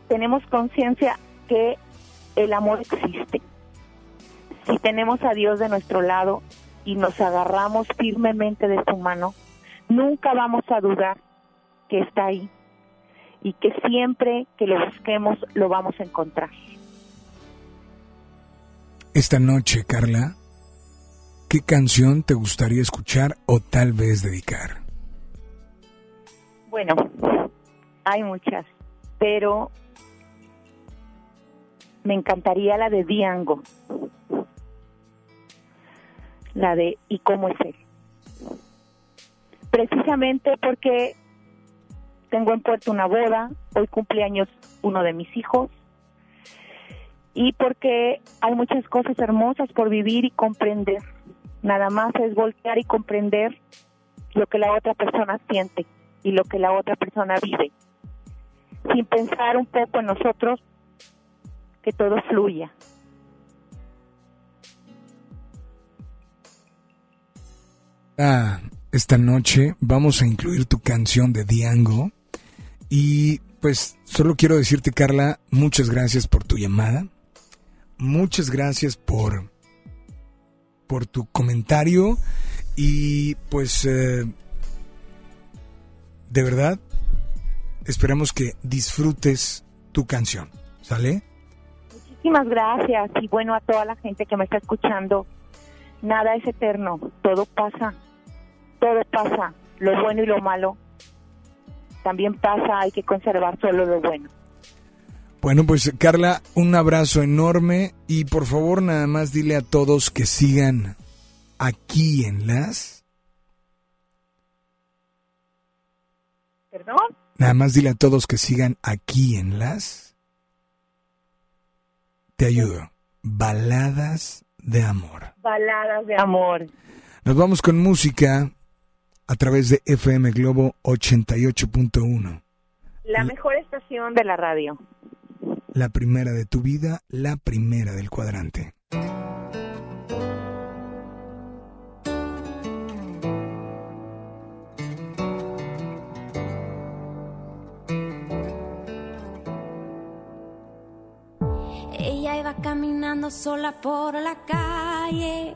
tenemos conciencia que el amor existe. Si tenemos a Dios de nuestro lado y nos agarramos firmemente de su mano, nunca vamos a dudar que está ahí y que siempre que lo busquemos lo vamos a encontrar. Esta noche, Carla, ¿qué canción te gustaría escuchar o tal vez dedicar? Bueno, hay muchas, pero me encantaría la de Diango. La de ¿Y cómo es él? Precisamente porque tengo en puerto una boda, hoy cumpleaños uno de mis hijos, y porque hay muchas cosas hermosas por vivir y comprender. Nada más es voltear y comprender lo que la otra persona siente y lo que la otra persona vive, sin pensar un poco en nosotros, que todo fluya. Ah, esta noche vamos a incluir tu canción de Diango. Y pues solo quiero decirte Carla, muchas gracias por tu llamada, muchas gracias por por tu comentario. Y pues eh, de verdad esperamos que disfrutes tu canción, ¿sale? Muchísimas gracias. Y bueno a toda la gente que me está escuchando. Nada es eterno, todo pasa, todo pasa, lo bueno y lo malo también pasa, hay que conservar solo lo bueno. Bueno, pues Carla, un abrazo enorme y por favor nada más dile a todos que sigan aquí en las... ¿Perdón? Nada más dile a todos que sigan aquí en las... Te ayudo. Baladas de amor. Baladas de amor. Nos vamos con música a través de FM Globo 88.1. La mejor estación de la radio. La primera de tu vida, la primera del cuadrante. Ella iba caminando sola por la calle,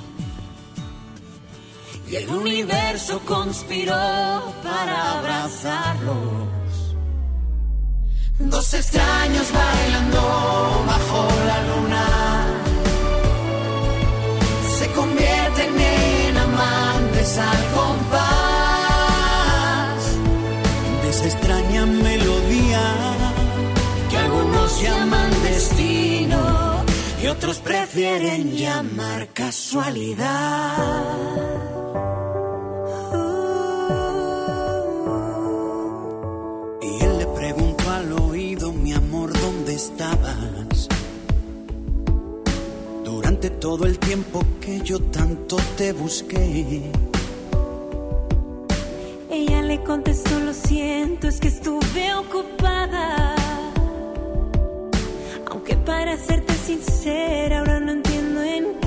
Y el universo conspiró para abrazarlos. Dos extraños bailando bajo la luna. Se convierten en amantes al compás de esa extraña melodía que algunos llaman destino y otros prefieren llamar casualidad. Y él le preguntó al oído, mi amor, ¿dónde estabas? Durante todo el tiempo que yo tanto te busqué. Ella le contestó, lo siento, es que estuve ocupada. Aunque para serte sincera, ahora no entiendo en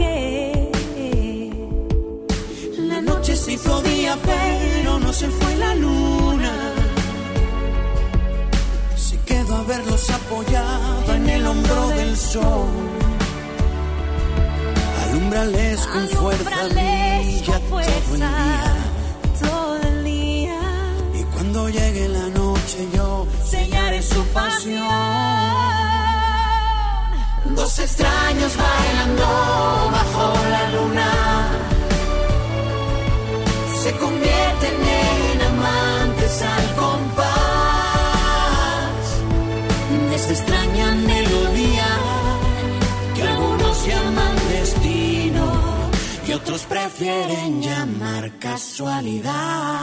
hizo día, pero no se fue la luna. Se quedó a verlos apoyada en el hombro del sol. Alumbrales con fuerza, brilla todo el día. todo el día. Y cuando llegue la noche yo sellaré su pasión. Dos extraños bailando bajo la luna se convierten en amantes al compás de esta extraña melodía que algunos llaman destino y otros prefieren llamar casualidad.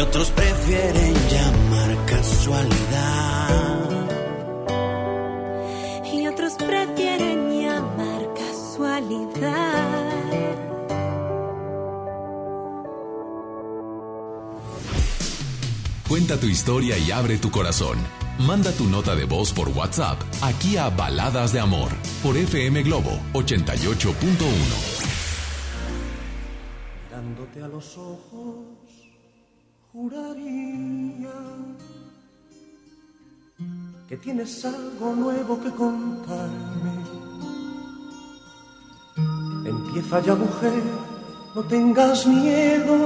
y otros prefieren llamar casualidad. y otros prefieren llamar casualidad. Cuenta tu historia y abre tu corazón. Manda tu nota de voz por WhatsApp aquí a Baladas de Amor por FM Globo 88.1. Mirándote a los ojos, juraría que tienes algo nuevo que contarme. Empieza ya, mujer, no tengas miedo.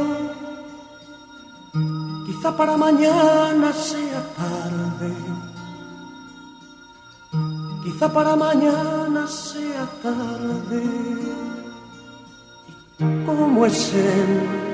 Quizá para mañana sea tarde. Quizá para mañana sea tarde. ¿Cómo es él?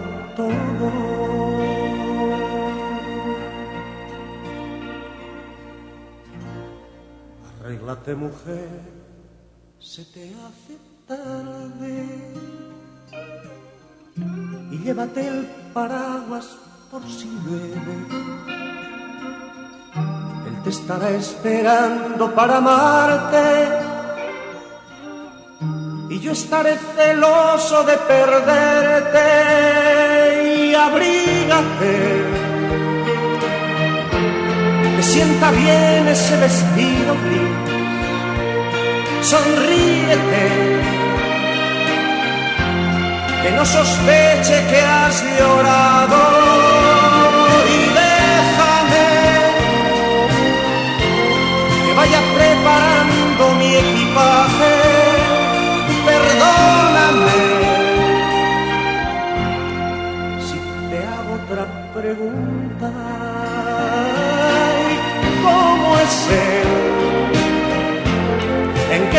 Mujer, se te hace tarde y llévate el paraguas por si llueve. Él te estará esperando para amarte y yo estaré celoso de perderte y abrígate. Que sienta bien ese vestido gris, sonríete que no sospeche que has llorado y déjame que vaya preparando mi equipaje. Perdóname si te hago otra pregunta. ¿Cómo es él?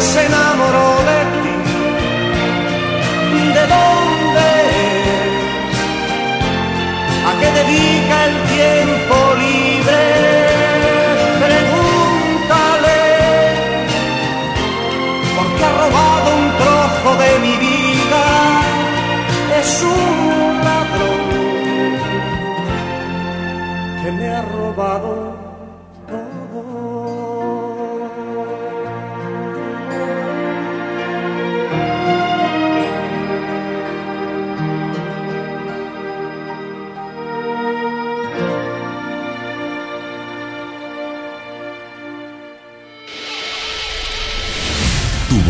Se enamoró de ti? ¿De dónde es? ¿A qué dedica el tiempo libre?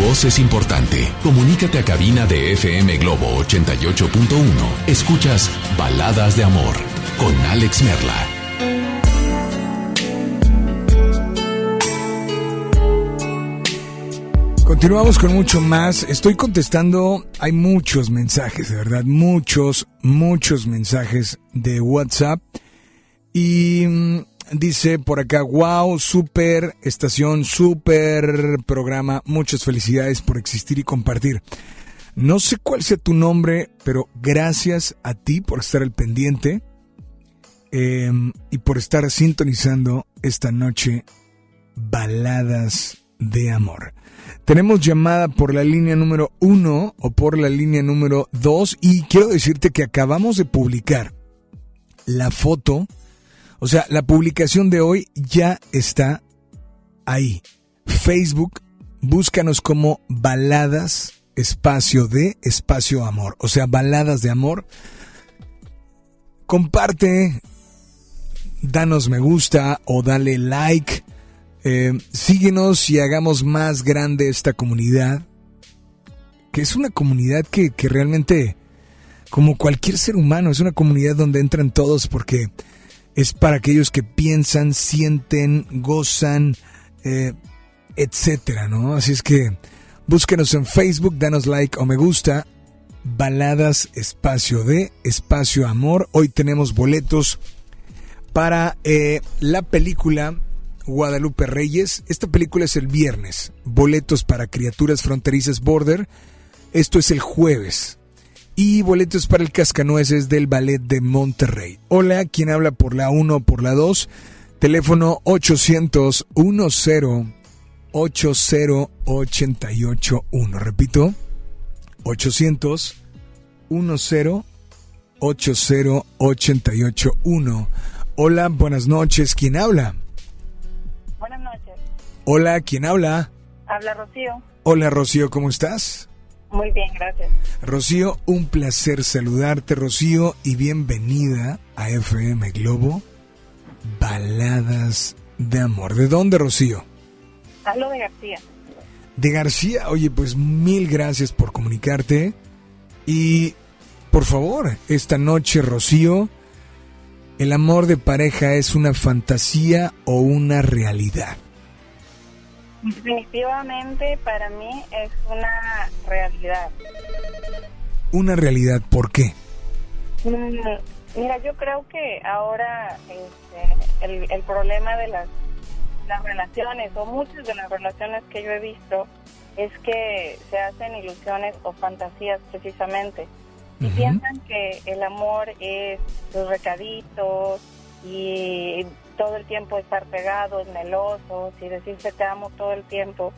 Es importante. Comunícate a cabina de FM Globo 88.1. Escuchas Baladas de Amor con Alex Merla. Continuamos con mucho más. Estoy contestando, hay muchos mensajes, de verdad, muchos, muchos mensajes de WhatsApp. Y mm, dice por acá, wow, super estación, super programa, muchas felicidades por existir y compartir. No sé cuál sea tu nombre, pero gracias a ti por estar al pendiente eh, y por estar sintonizando esta noche baladas de amor. Tenemos llamada por la línea número uno o por la línea número dos y quiero decirte que acabamos de publicar la foto, o sea, la publicación de hoy ya está ahí. Facebook, búscanos como baladas espacio de espacio amor, o sea, baladas de amor. Comparte, danos me gusta o dale like. Eh, síguenos y hagamos más grande esta comunidad, que es una comunidad que, que, realmente, como cualquier ser humano, es una comunidad donde entran todos porque es para aquellos que piensan, sienten, gozan, eh, etcétera, ¿no? Así es que búsquenos en Facebook, danos like o me gusta. Baladas Espacio de Espacio Amor. Hoy tenemos boletos para eh, la película Guadalupe Reyes. Esta película es el viernes. Boletos para Criaturas Fronterizas Border. Esto es el jueves. Y boletos para el Cascanueces del Ballet de Monterrey. Hola, ¿quién habla por la 1 o por la 2? Teléfono 800 10 80881. Repito, 800 10 80881. Hola, buenas noches. ¿Quién habla? Buenas noches. Hola, ¿quién habla? Habla Rocío. Hola, Rocío, ¿cómo estás? Muy bien, gracias. Rocío, un placer saludarte, Rocío, y bienvenida a FM Globo, Baladas de Amor. ¿De dónde, Rocío? Hablo de García. De García, oye, pues mil gracias por comunicarte. Y, por favor, esta noche, Rocío, ¿el amor de pareja es una fantasía o una realidad? Definitivamente para mí es una realidad. Una realidad, ¿por qué? Mm, mira, yo creo que ahora este, el, el, problema de las, las relaciones, o muchas de las relaciones que yo he visto, es que se hacen ilusiones o fantasías precisamente. Y uh -huh. piensan que el amor es los recaditos y todo el tiempo estar pegados, melosos y decirse te amo todo el tiempo,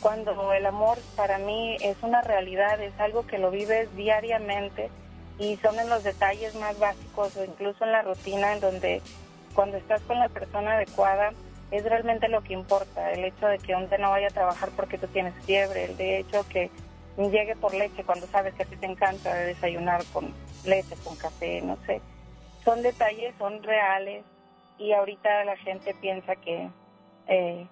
cuando el amor para mí es una realidad, es algo que lo vives diariamente y son en los detalles más básicos o incluso en la rutina en donde cuando estás con la persona adecuada es realmente lo que importa, el hecho de que un día no vaya a trabajar porque tú tienes fiebre, el de hecho que llegue por leche cuando sabes que a ti te encanta desayunar con leche, con café, no sé. Son detalles, son reales, y ahorita la gente piensa que eh,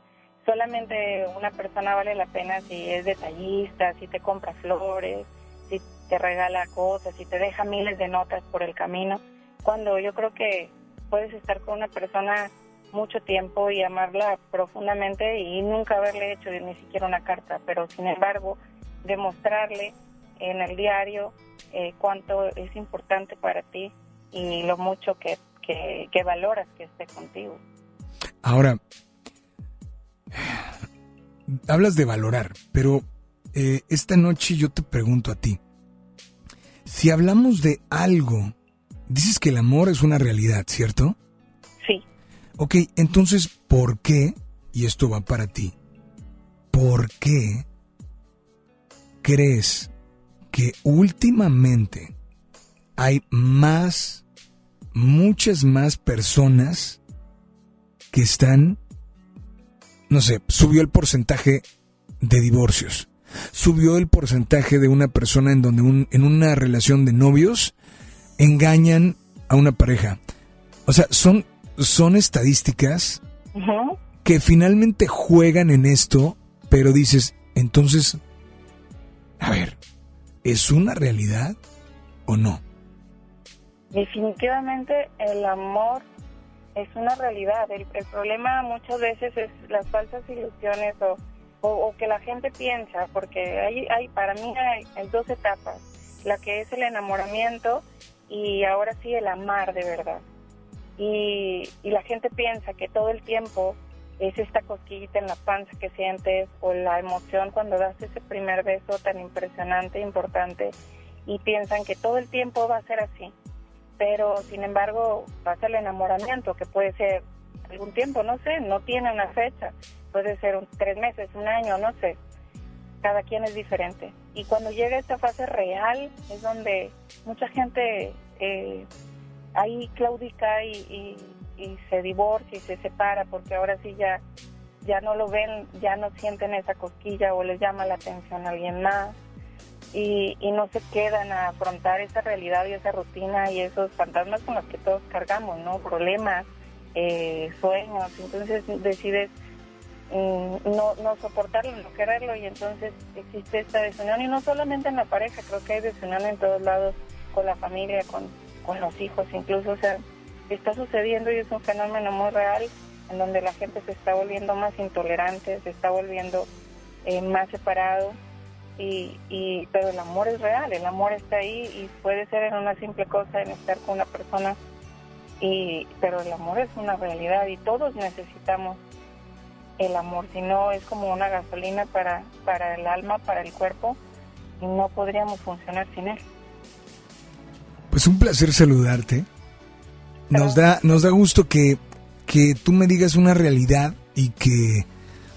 solamente una persona vale la pena si es detallista, si te compra flores, si te regala cosas, si te deja miles de notas por el camino, cuando yo creo que puedes estar con una persona mucho tiempo y amarla profundamente y nunca haberle hecho ni siquiera una carta, pero sin embargo demostrarle en el diario eh, cuánto es importante para ti y lo mucho que que, que, valoras que esté contigo. Ahora, hablas de valorar, pero eh, esta noche yo te pregunto a ti, si hablamos de algo, dices que el amor es una realidad, ¿cierto? Sí. Ok, entonces, ¿por qué, y esto va para ti, ¿por qué crees que últimamente hay más muchas más personas que están, no sé, subió el porcentaje de divorcios, subió el porcentaje de una persona en donde un, en una relación de novios engañan a una pareja. O sea, son, son estadísticas uh -huh. que finalmente juegan en esto, pero dices, Entonces, a ver, ¿es una realidad o no? Definitivamente el amor es una realidad. El, problema muchas veces es las falsas ilusiones o, o, o que la gente piensa, porque hay, hay para mí hay, hay dos etapas, la que es el enamoramiento y ahora sí el amar de verdad. Y, y la gente piensa que todo el tiempo es esta cosquillita en la panza que sientes o la emoción cuando das ese primer beso tan impresionante, importante, y piensan que todo el tiempo va a ser así. Pero sin embargo pasa el enamoramiento, que puede ser algún tiempo, no sé, no tiene una fecha, puede ser tres meses, un año, no sé. Cada quien es diferente. Y cuando llega esta fase real es donde mucha gente eh, ahí claudica y, y, se divorcia y se separa porque ahora sí ya ya no lo ven, ya no sienten esa cosquilla o les llama la atención alguien más y, y no se quedan a afrontar esa realidad y esa rutina y esos fantasmas con los que todos cargamos, ¿no? Problemas, eh, sueños, entonces decides mm, no, no soportarlo, no quererlo y entonces existe esta desunión. Y no solamente en la pareja, creo que hay desunión en todos lados, con la familia, con, con los hijos incluso, o sea, está sucediendo y es un fenómeno muy real en donde la gente se está volviendo más intolerante, se está volviendo eh, más separado y, y pero el amor es real, el amor está ahí y puede ser en una simple cosa en estar con una persona y pero el amor es una realidad y todos necesitamos el amor, si no es como una gasolina para para el alma, para el cuerpo y no podríamos funcionar sin él. Pues un placer saludarte. Nos da, nos da gusto que, que tú me digas una realidad y que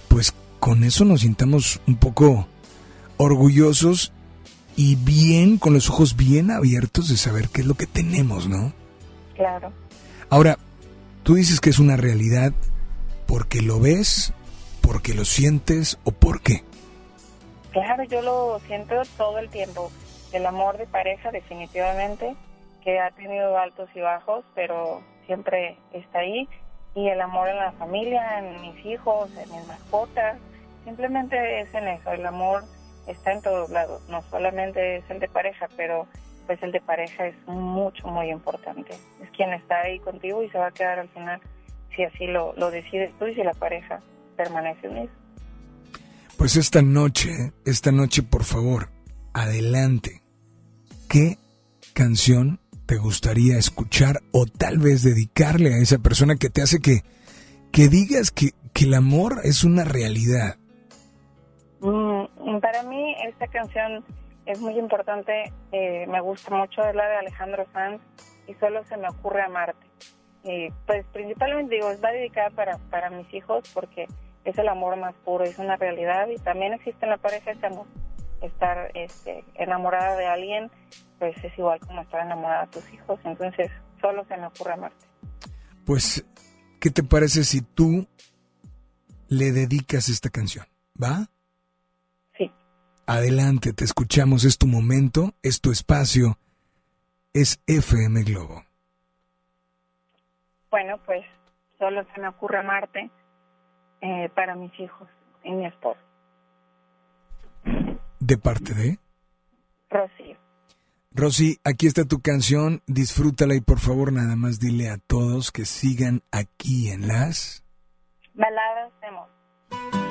pues con eso nos sintamos un poco orgullosos y bien, con los ojos bien abiertos de saber qué es lo que tenemos, ¿no? Claro. Ahora, tú dices que es una realidad porque lo ves, porque lo sientes o por qué. Claro, yo lo siento todo el tiempo. El amor de pareja definitivamente, que ha tenido altos y bajos, pero siempre está ahí. Y el amor en la familia, en mis hijos, en mis mascotas, simplemente es en eso. El amor está en todos lados, no solamente es el de pareja, pero pues el de pareja es mucho, muy importante. Es quien está ahí contigo y se va a quedar al final si así lo, lo decides tú y si la pareja permanece unida. Pues esta noche, esta noche por favor, adelante. ¿Qué canción te gustaría escuchar o tal vez dedicarle a esa persona que te hace que, que digas que, que el amor es una realidad? Mm, para mí esta canción es muy importante, eh, me gusta mucho, es la de Alejandro Sanz y solo se me ocurre amarte. Y pues principalmente digo, va dedicada para, para mis hijos porque es el amor más puro, es una realidad y también existe en la pareja ese amor. Estar este, enamorada de alguien, pues es igual como estar enamorada de tus hijos, entonces solo se me ocurre amarte. Pues, ¿qué te parece si tú le dedicas esta canción? ¿Va? Adelante, te escuchamos, es tu momento, es tu espacio, es FM Globo. Bueno, pues solo se me ocurre amarte eh, para mis hijos y mi esposo. ¿De parte de? Rocío. Rosy, aquí está tu canción, disfrútala y por favor nada más dile a todos que sigan aquí en las... Baladas de amor.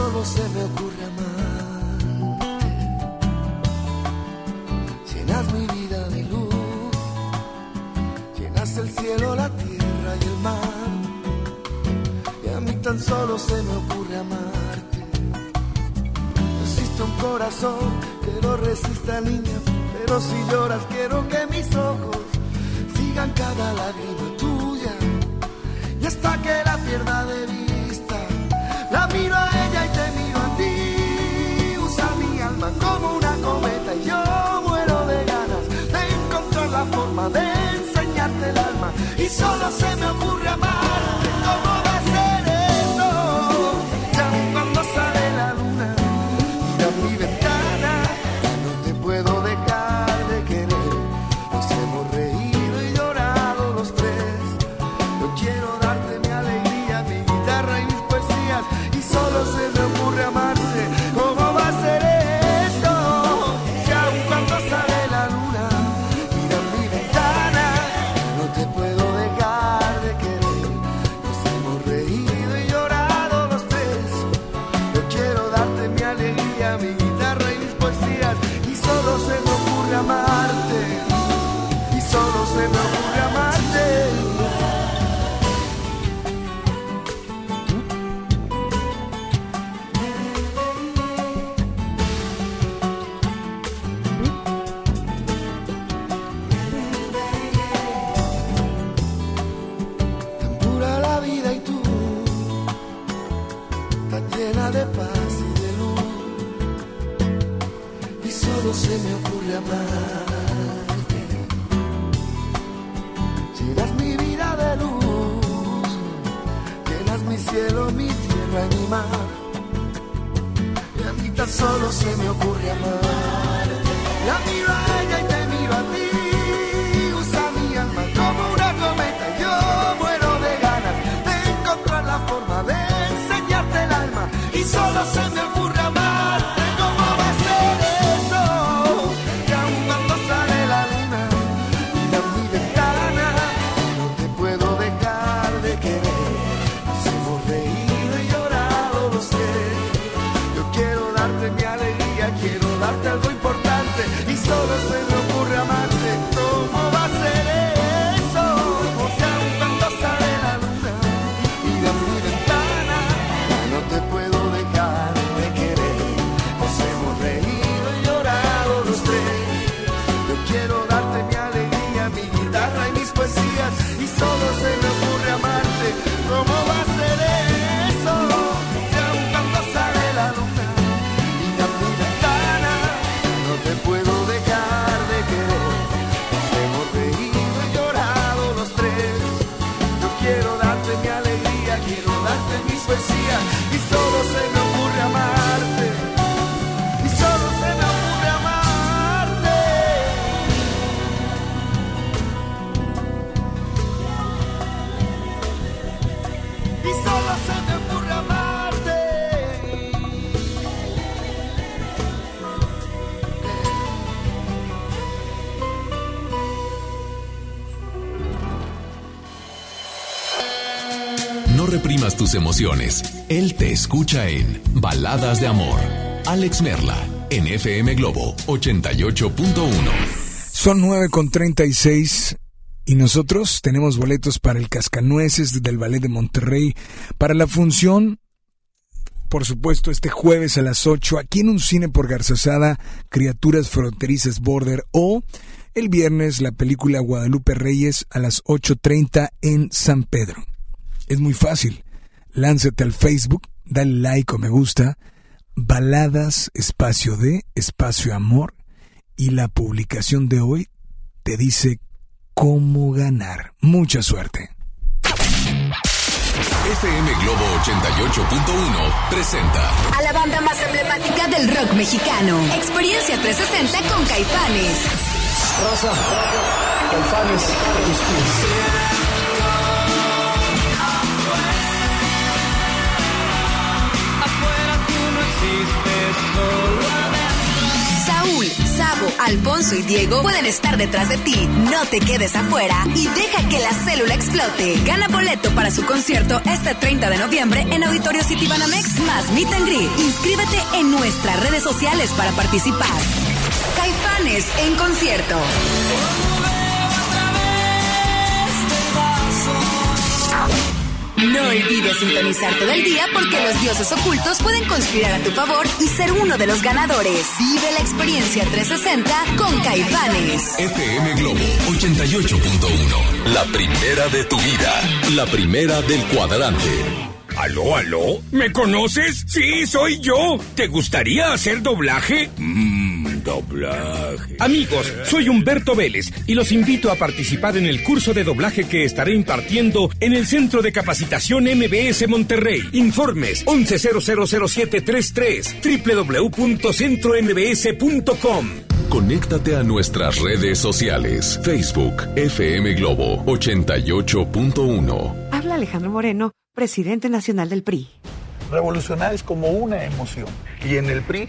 Solo se me ocurre amarte. Llenas mi vida de luz, llenas el cielo, la tierra y el mar. Y a mí tan solo se me ocurre amarte. Existe un corazón que no resista, niña. Pero si lloras, quiero que mis ojos sigan cada lágrima tuya. hasta que la pierda de vista. Miro a ella y te miro a ti. Usa mi alma como una cometa y yo muero de ganas de encontrar la forma de enseñarte el alma. Y solo se me ocurre amarte. Solo se me ocurre amarte. La miro a ella y te miro a ti. Usa mi alma como una cometa. Yo muero de ganas de encontrar la forma de enseñarte el alma. Y solo se me ocurre emociones. Él te escucha en Baladas de Amor. Alex Merla, en FM Globo 88.1. Son 9 con 36 y nosotros tenemos boletos para el Cascanueces del Ballet de Monterrey para la función, por supuesto, este jueves a las 8 aquí en un cine por Garzazada, Criaturas Fronterizas Border o el viernes la película Guadalupe Reyes a las 8.30 en San Pedro. Es muy fácil. Lánzate al Facebook, dale like o me gusta, baladas, espacio de, espacio amor, y la publicación de hoy te dice cómo ganar. Mucha suerte. FM Globo 88.1 presenta A la banda más emblemática del rock mexicano. Experiencia 360 con Caifanes. Rosa, Caifanes, tus pies. Saúl, Sabo, Alfonso y Diego pueden estar detrás de ti. No te quedes afuera y deja que la célula explote. Gana boleto para su concierto este 30 de noviembre en Auditorio City Banamex más Meet and Greet. Inscríbete en nuestras redes sociales para participar. Caifanes en concierto. No olvides sintonizar todo el día porque los dioses ocultos pueden conspirar a tu favor y ser uno de los ganadores. Vive la experiencia 360 con Caifanes. FM Globo 88.1. La primera de tu vida. La primera del cuadrante. ¿Aló, aló? ¿Me conoces? Sí, soy yo. ¿Te gustaría hacer doblaje? Doblaje. Amigos, soy Humberto Vélez y los invito a participar en el curso de doblaje que estaré impartiendo en el Centro de Capacitación MBS Monterrey. Informes 11000733 www.centrombs.com. Conéctate a nuestras redes sociales. Facebook FM Globo 88.1. Habla Alejandro Moreno, presidente nacional del PRI. Revolucionar es como una emoción. Y en el PRI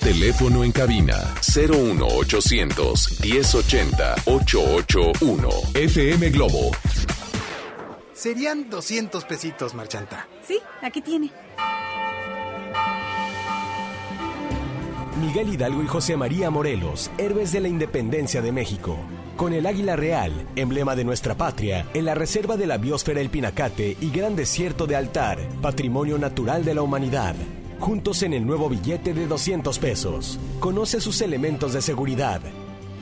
Teléfono en cabina 01800 1080 881. FM Globo. Serían 200 pesitos, Marchanta. Sí, aquí tiene. Miguel Hidalgo y José María Morelos, héroes de la independencia de México. Con el águila real, emblema de nuestra patria, en la reserva de la biosfera El Pinacate y Gran Desierto de Altar, patrimonio natural de la humanidad. Juntos en el nuevo billete de 200 pesos. Conoce sus elementos de seguridad.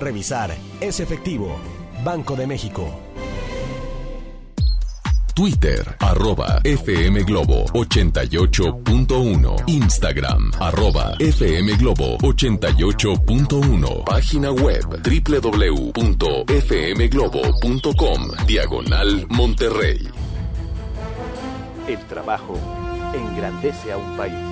Revisar es efectivo. Banco de México. Twitter, arroba FM Globo 88.1. Instagram, arroba FM Globo 88.1. Página web www.fmglobo.com. Diagonal Monterrey. El trabajo engrandece a un país.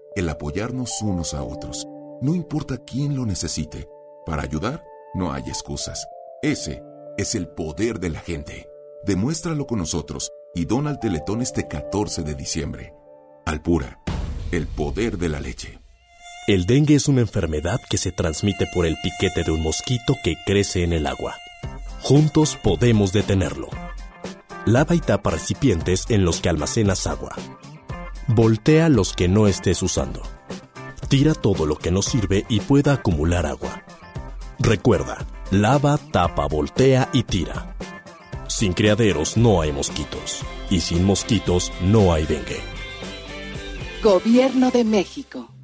el apoyarnos unos a otros. No importa quién lo necesite. Para ayudar, no hay excusas. Ese es el poder de la gente. Demuéstralo con nosotros y dona al Teletón este 14 de diciembre. Alpura, el poder de la leche. El dengue es una enfermedad que se transmite por el piquete de un mosquito que crece en el agua. Juntos podemos detenerlo. Lava y tapa recipientes en los que almacenas agua. Voltea los que no estés usando. Tira todo lo que no sirve y pueda acumular agua. Recuerda, lava, tapa, voltea y tira. Sin criaderos no hay mosquitos. Y sin mosquitos no hay dengue. Gobierno de México.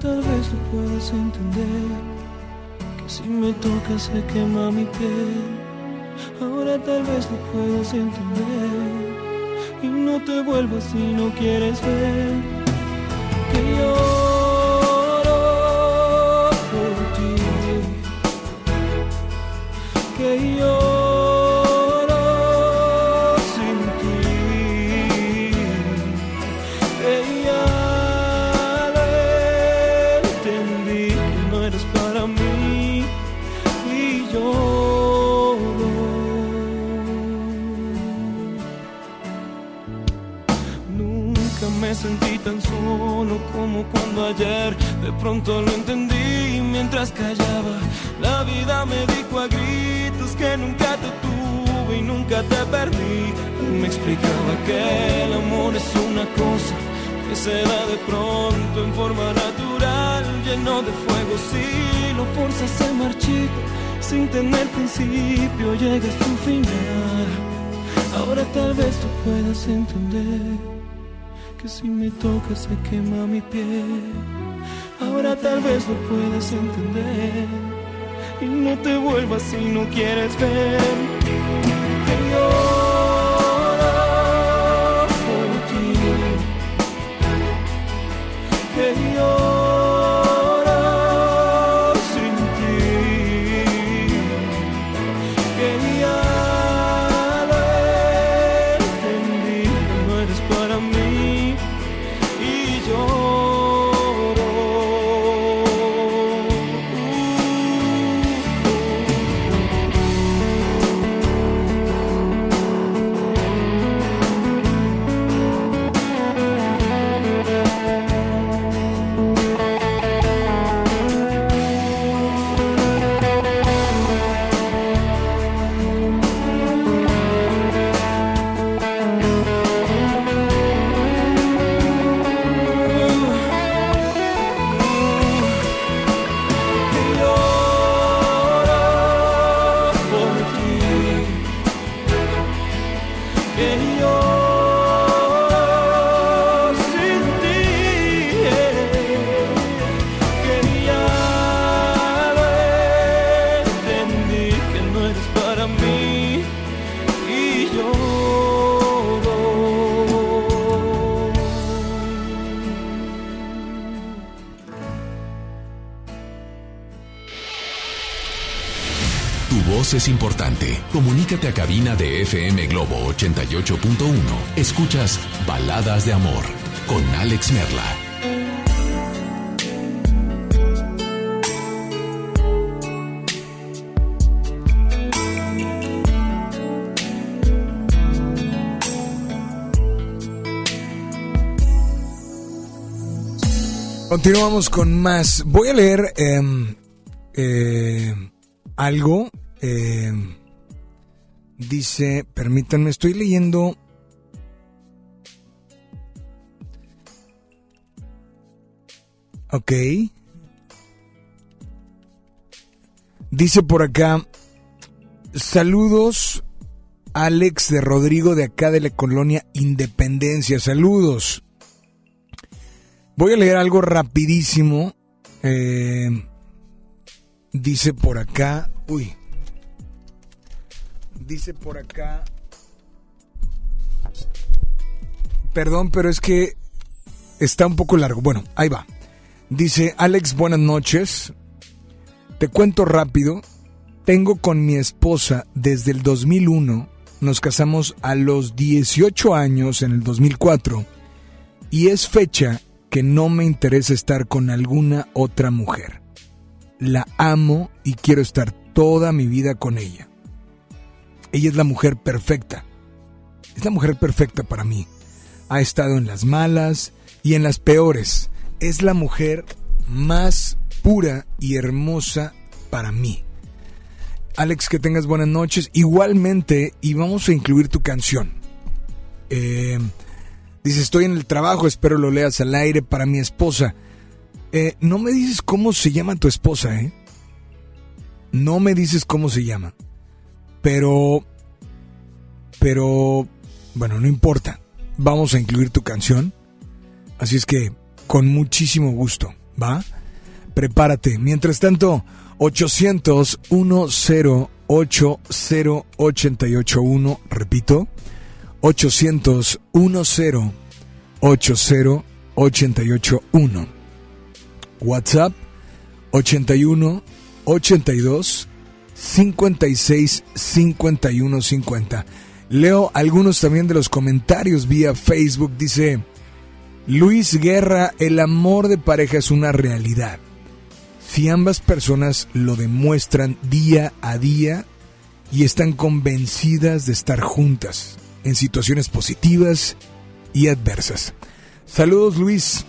Tal vez lo puedas entender, que si me tocas se quema mi piel. Ahora tal vez lo puedas entender. Y no te vuelvas si no quieres ver. Que lloro por ti, que lloro como cuando ayer de pronto lo entendí mientras callaba. La vida me dijo a gritos que nunca te tuve y nunca te perdí. Me explicaba que el amor es una cosa que se da de pronto en forma natural, lleno de fuego. Si lo forzas se marchita, sin tener principio llega a su final. Ahora tal vez tú puedas entender que si me tocas se quema mi piel. Ahora tal vez lo puedas entender y no te vuelvas si no quieres ver. Que lloro por ti, que lloro Tu voz es importante. Comunícate a cabina de FM Globo 88.1. Escuchas Baladas de Amor con Alex Merla. Continuamos con más. Voy a leer em, eh, algo. Em, dice, permítanme, estoy leyendo. Ok. Dice por acá, saludos Alex de Rodrigo de acá de la colonia Independencia, saludos. Voy a leer algo rapidísimo. Eh, dice por acá, uy, dice por acá, perdón, pero es que está un poco largo. Bueno, ahí va. Dice Alex, buenas noches. Te cuento rápido. Tengo con mi esposa desde el 2001. Nos casamos a los 18 años en el 2004. Y es fecha que no me interesa estar con alguna otra mujer. La amo y quiero estar toda mi vida con ella. Ella es la mujer perfecta. Es la mujer perfecta para mí. Ha estado en las malas y en las peores. Es la mujer más pura y hermosa para mí. Alex, que tengas buenas noches. Igualmente, y vamos a incluir tu canción. Eh, Dice, estoy en el trabajo, espero lo leas al aire para mi esposa. Eh, no me dices cómo se llama tu esposa, ¿eh? No me dices cómo se llama. Pero... Pero... Bueno, no importa. Vamos a incluir tu canción. Así es que, con muchísimo gusto, ¿va? Prepárate. Mientras tanto, 800 1080 881, repito, 800 1080 881. WhatsApp 81 82 56 51 50. Leo algunos también de los comentarios vía Facebook. Dice Luis Guerra, el amor de pareja es una realidad. Si ambas personas lo demuestran día a día y están convencidas de estar juntas en situaciones positivas y adversas. Saludos Luis.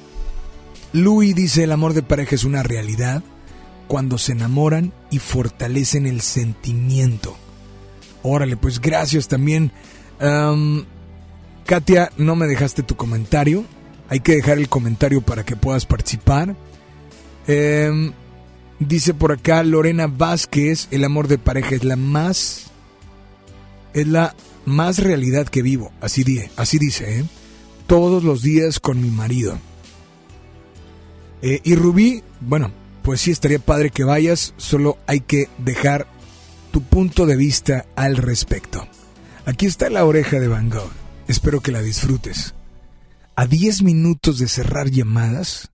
Luis dice el amor de pareja es una realidad cuando se enamoran y fortalecen el sentimiento. Órale, pues gracias también. Am, Katia, no me dejaste tu comentario. Hay que dejar el comentario para que puedas participar. Em, dice por acá Lorena Vázquez, el amor de pareja es la más... Es la más realidad que vivo. Así, así dice, ¿eh? Todos los días con mi marido. Eh, y Rubí, bueno, pues sí estaría padre que vayas, solo hay que dejar tu punto de vista al respecto. Aquí está la oreja de Van Gogh. Espero que la disfrutes. A 10 minutos de cerrar llamadas,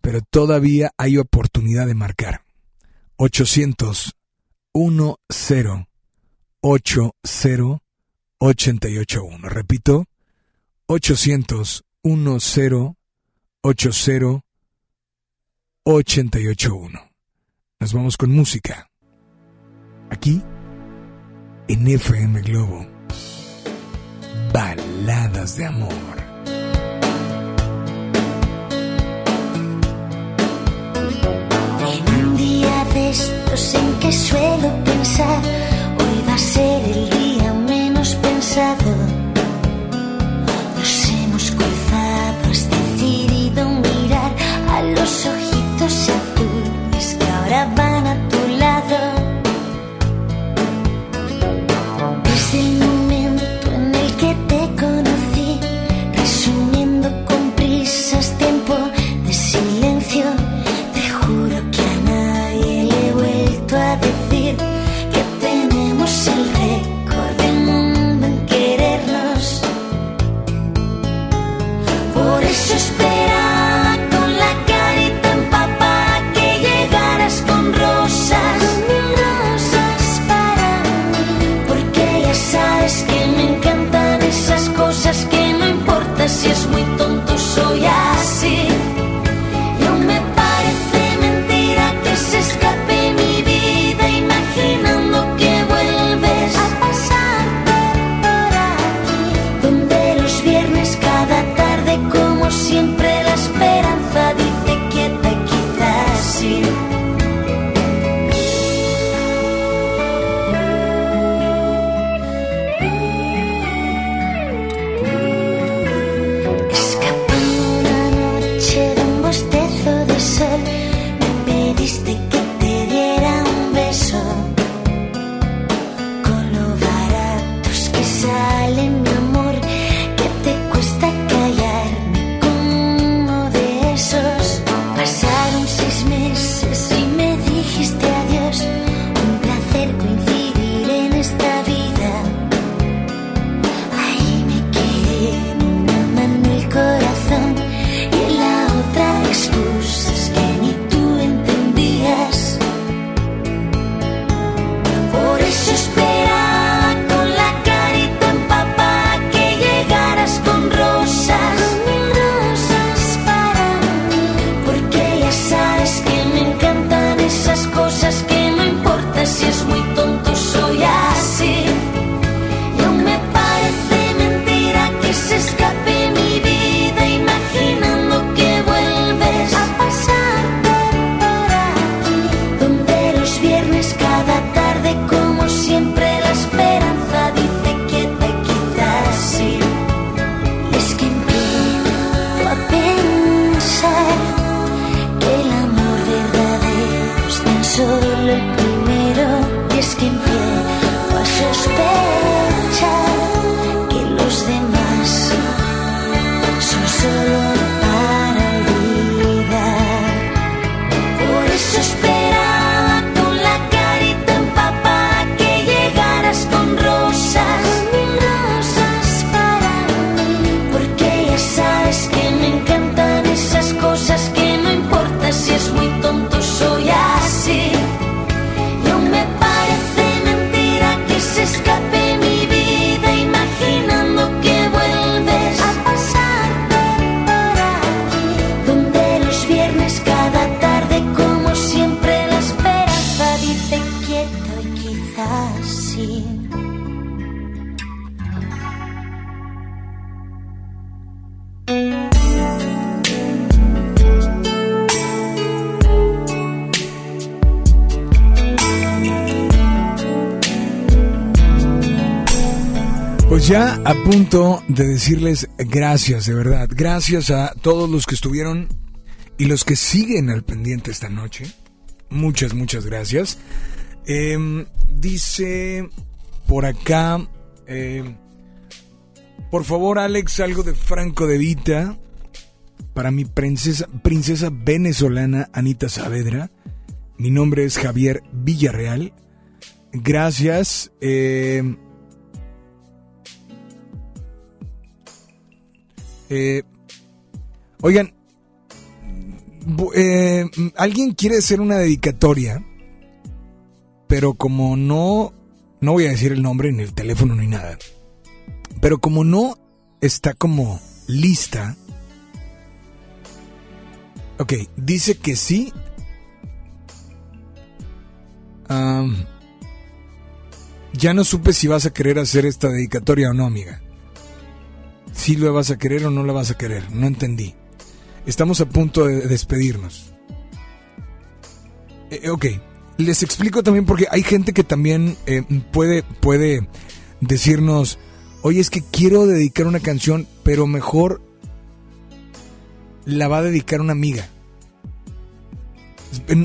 pero todavía hay oportunidad de marcar. 800 10 80 881. Repito, 800 10 80 881. Nos vamos con música. Aquí, en FM Globo. Baladas de amor. En un día de estos en que suelo pensar, hoy va a ser el día menos pensado. Nos hemos cruzado, has decidido mirar a los ojitos azules que ahora van a punto de decirles gracias, de verdad. Gracias a todos los que estuvieron y los que siguen al pendiente esta noche. Muchas, muchas gracias. Em, dice por acá, em, por favor Alex, algo de Franco de Vita para mi princesa, princesa venezolana Anita Saavedra. Mi nombre es Javier Villarreal. Gracias. Eh, eh, oigan, eh, alguien quiere hacer una dedicatoria, pero como no, no voy a decir el nombre en el teléfono ni nada, pero como no está como lista, ok, dice que sí. ya no supe si vas a querer hacer esta dedicatoria o no, amiga. Si lo vas a querer o no la vas a querer, no entendí. Estamos a punto de despedirnos. Eh, ok, les explico también porque hay gente que también eh, puede, puede decirnos, oye, es que quiero dedicar una canción, pero mejor la va a dedicar una amiga.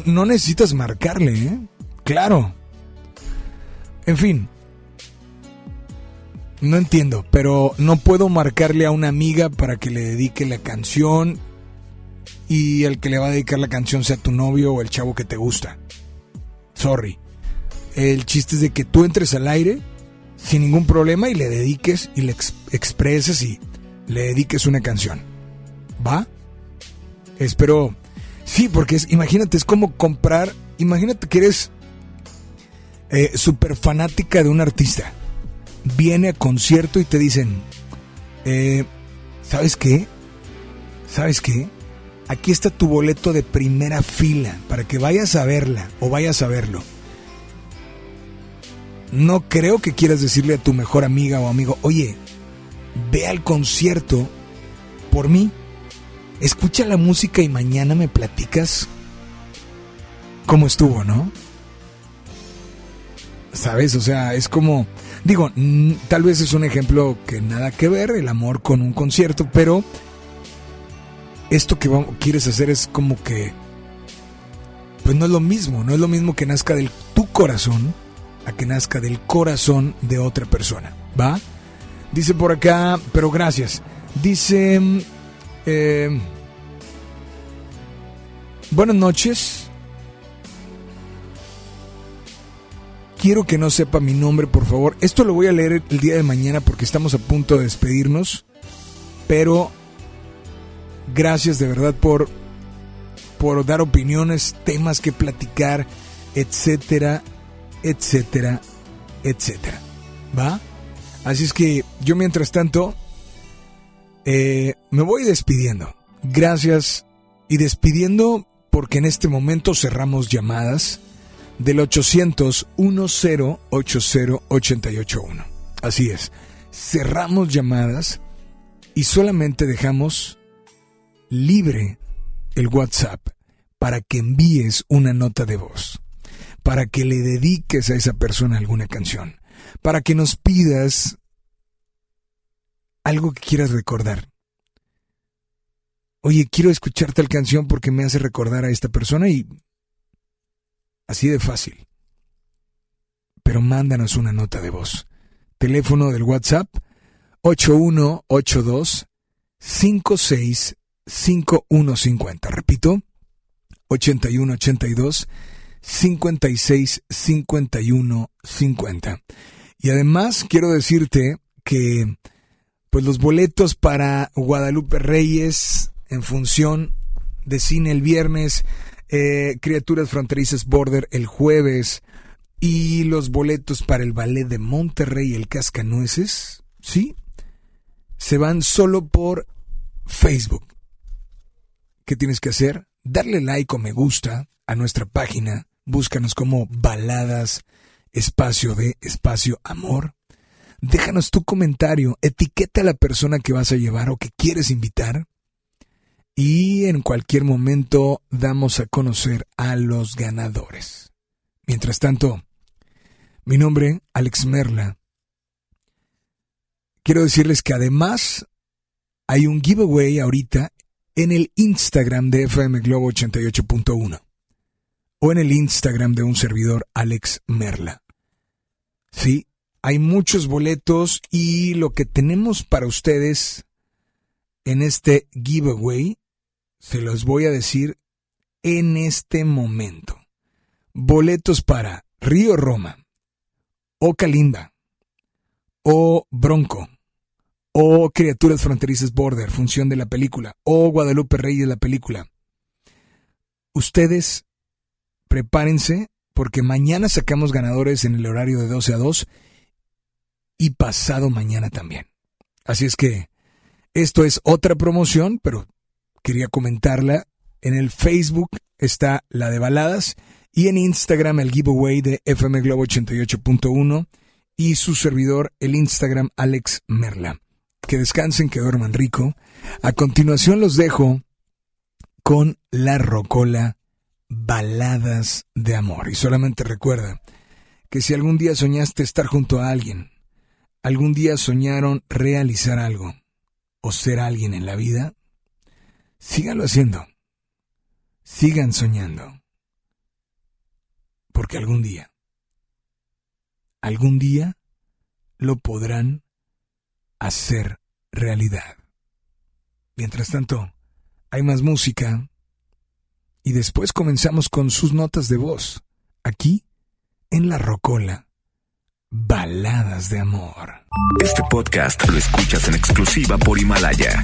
No necesitas marcarle, ¿eh? Claro. En fin. No entiendo, pero no puedo marcarle a una amiga para que le dedique la canción y el que le va a dedicar la canción sea tu novio o el chavo que te gusta. Sorry. El chiste es de que tú entres al aire sin ningún problema y le dediques y le expreses y le dediques una canción. ¿Va? Espero. Sí, porque es, imagínate, es como comprar. Imagínate que eres eh, súper fanática de un artista. Viene a concierto y te dicen: eh, ¿Sabes qué? ¿Sabes qué? Aquí está tu boleto de primera fila para que vayas a verla o vayas a verlo. No creo que quieras decirle a tu mejor amiga o amigo, oye, ve al concierto por mí escucha la música y mañana me platicas cómo estuvo, ¿no? ¿Sabes? O sea, es como, digo, tal vez es un ejemplo que nada que ver, el amor con un concierto, pero esto que quieres hacer es como que, pues no es lo mismo, no es lo mismo que nazca del tu corazón a que nazca del corazón de otra persona, ¿va? Dice por acá, pero gracias. Dice, eh, buenas noches. Quiero que no sepa mi nombre, por favor. Esto lo voy a leer el día de mañana porque estamos a punto de despedirnos. Pero gracias de verdad por, por dar opiniones, temas que platicar, etcétera, etcétera, etcétera. ¿Va? Así es que yo mientras tanto eh, me voy despidiendo. Gracias y despidiendo porque en este momento cerramos llamadas del 800 1080 881. Así es, cerramos llamadas y solamente dejamos libre el WhatsApp para que envíes una nota de voz, para que le dediques a esa persona alguna canción, para que nos pidas algo que quieras recordar. Oye, quiero escuchar tal canción porque me hace recordar a esta persona y así de fácil. Pero mándanos una nota de voz. Teléfono del WhatsApp 8182 565150. Repito, 8182 565150. Y además quiero decirte que pues los boletos para Guadalupe Reyes en función de cine el viernes, eh, Criaturas Fronterizas Border el jueves y los boletos para el ballet de Monterrey, el Cascanueces, ¿sí? Se van solo por Facebook. ¿Qué tienes que hacer? Darle like o me gusta a nuestra página. Búscanos como baladas, espacio de espacio amor. Déjanos tu comentario, etiqueta a la persona que vas a llevar o que quieres invitar y en cualquier momento damos a conocer a los ganadores. Mientras tanto, mi nombre, Alex Merla. quiero decirles que además hay un giveaway ahorita en el Instagram de FM Globo 88.1 o en el Instagram de un servidor Alex Merla. Sí, hay muchos boletos y lo que tenemos para ustedes en este giveaway se los voy a decir en este momento. Boletos para Río Roma, o Kalimba, o Bronco, o Criaturas Fronterizas Border, función de la película, o Guadalupe Reyes la película. Ustedes prepárense porque mañana sacamos ganadores en el horario de 12 a 2 y pasado mañana también. Así es que esto es otra promoción, pero quería comentarla. En el Facebook está la de baladas y en Instagram el giveaway de FM Globo 88.1 y su servidor el Instagram Alex Merla. Que descansen, que duerman rico. A continuación los dejo con la rocola Baladas de Amor. Y solamente recuerda que si algún día soñaste estar junto a alguien, algún día soñaron realizar algo o ser alguien en la vida, síganlo haciendo. Sigan soñando. Porque algún día, algún día lo podrán hacer realidad. Mientras tanto, hay más música y después comenzamos con sus notas de voz, aquí en La Rocola. Baladas de amor. Este podcast lo escuchas en exclusiva por Himalaya.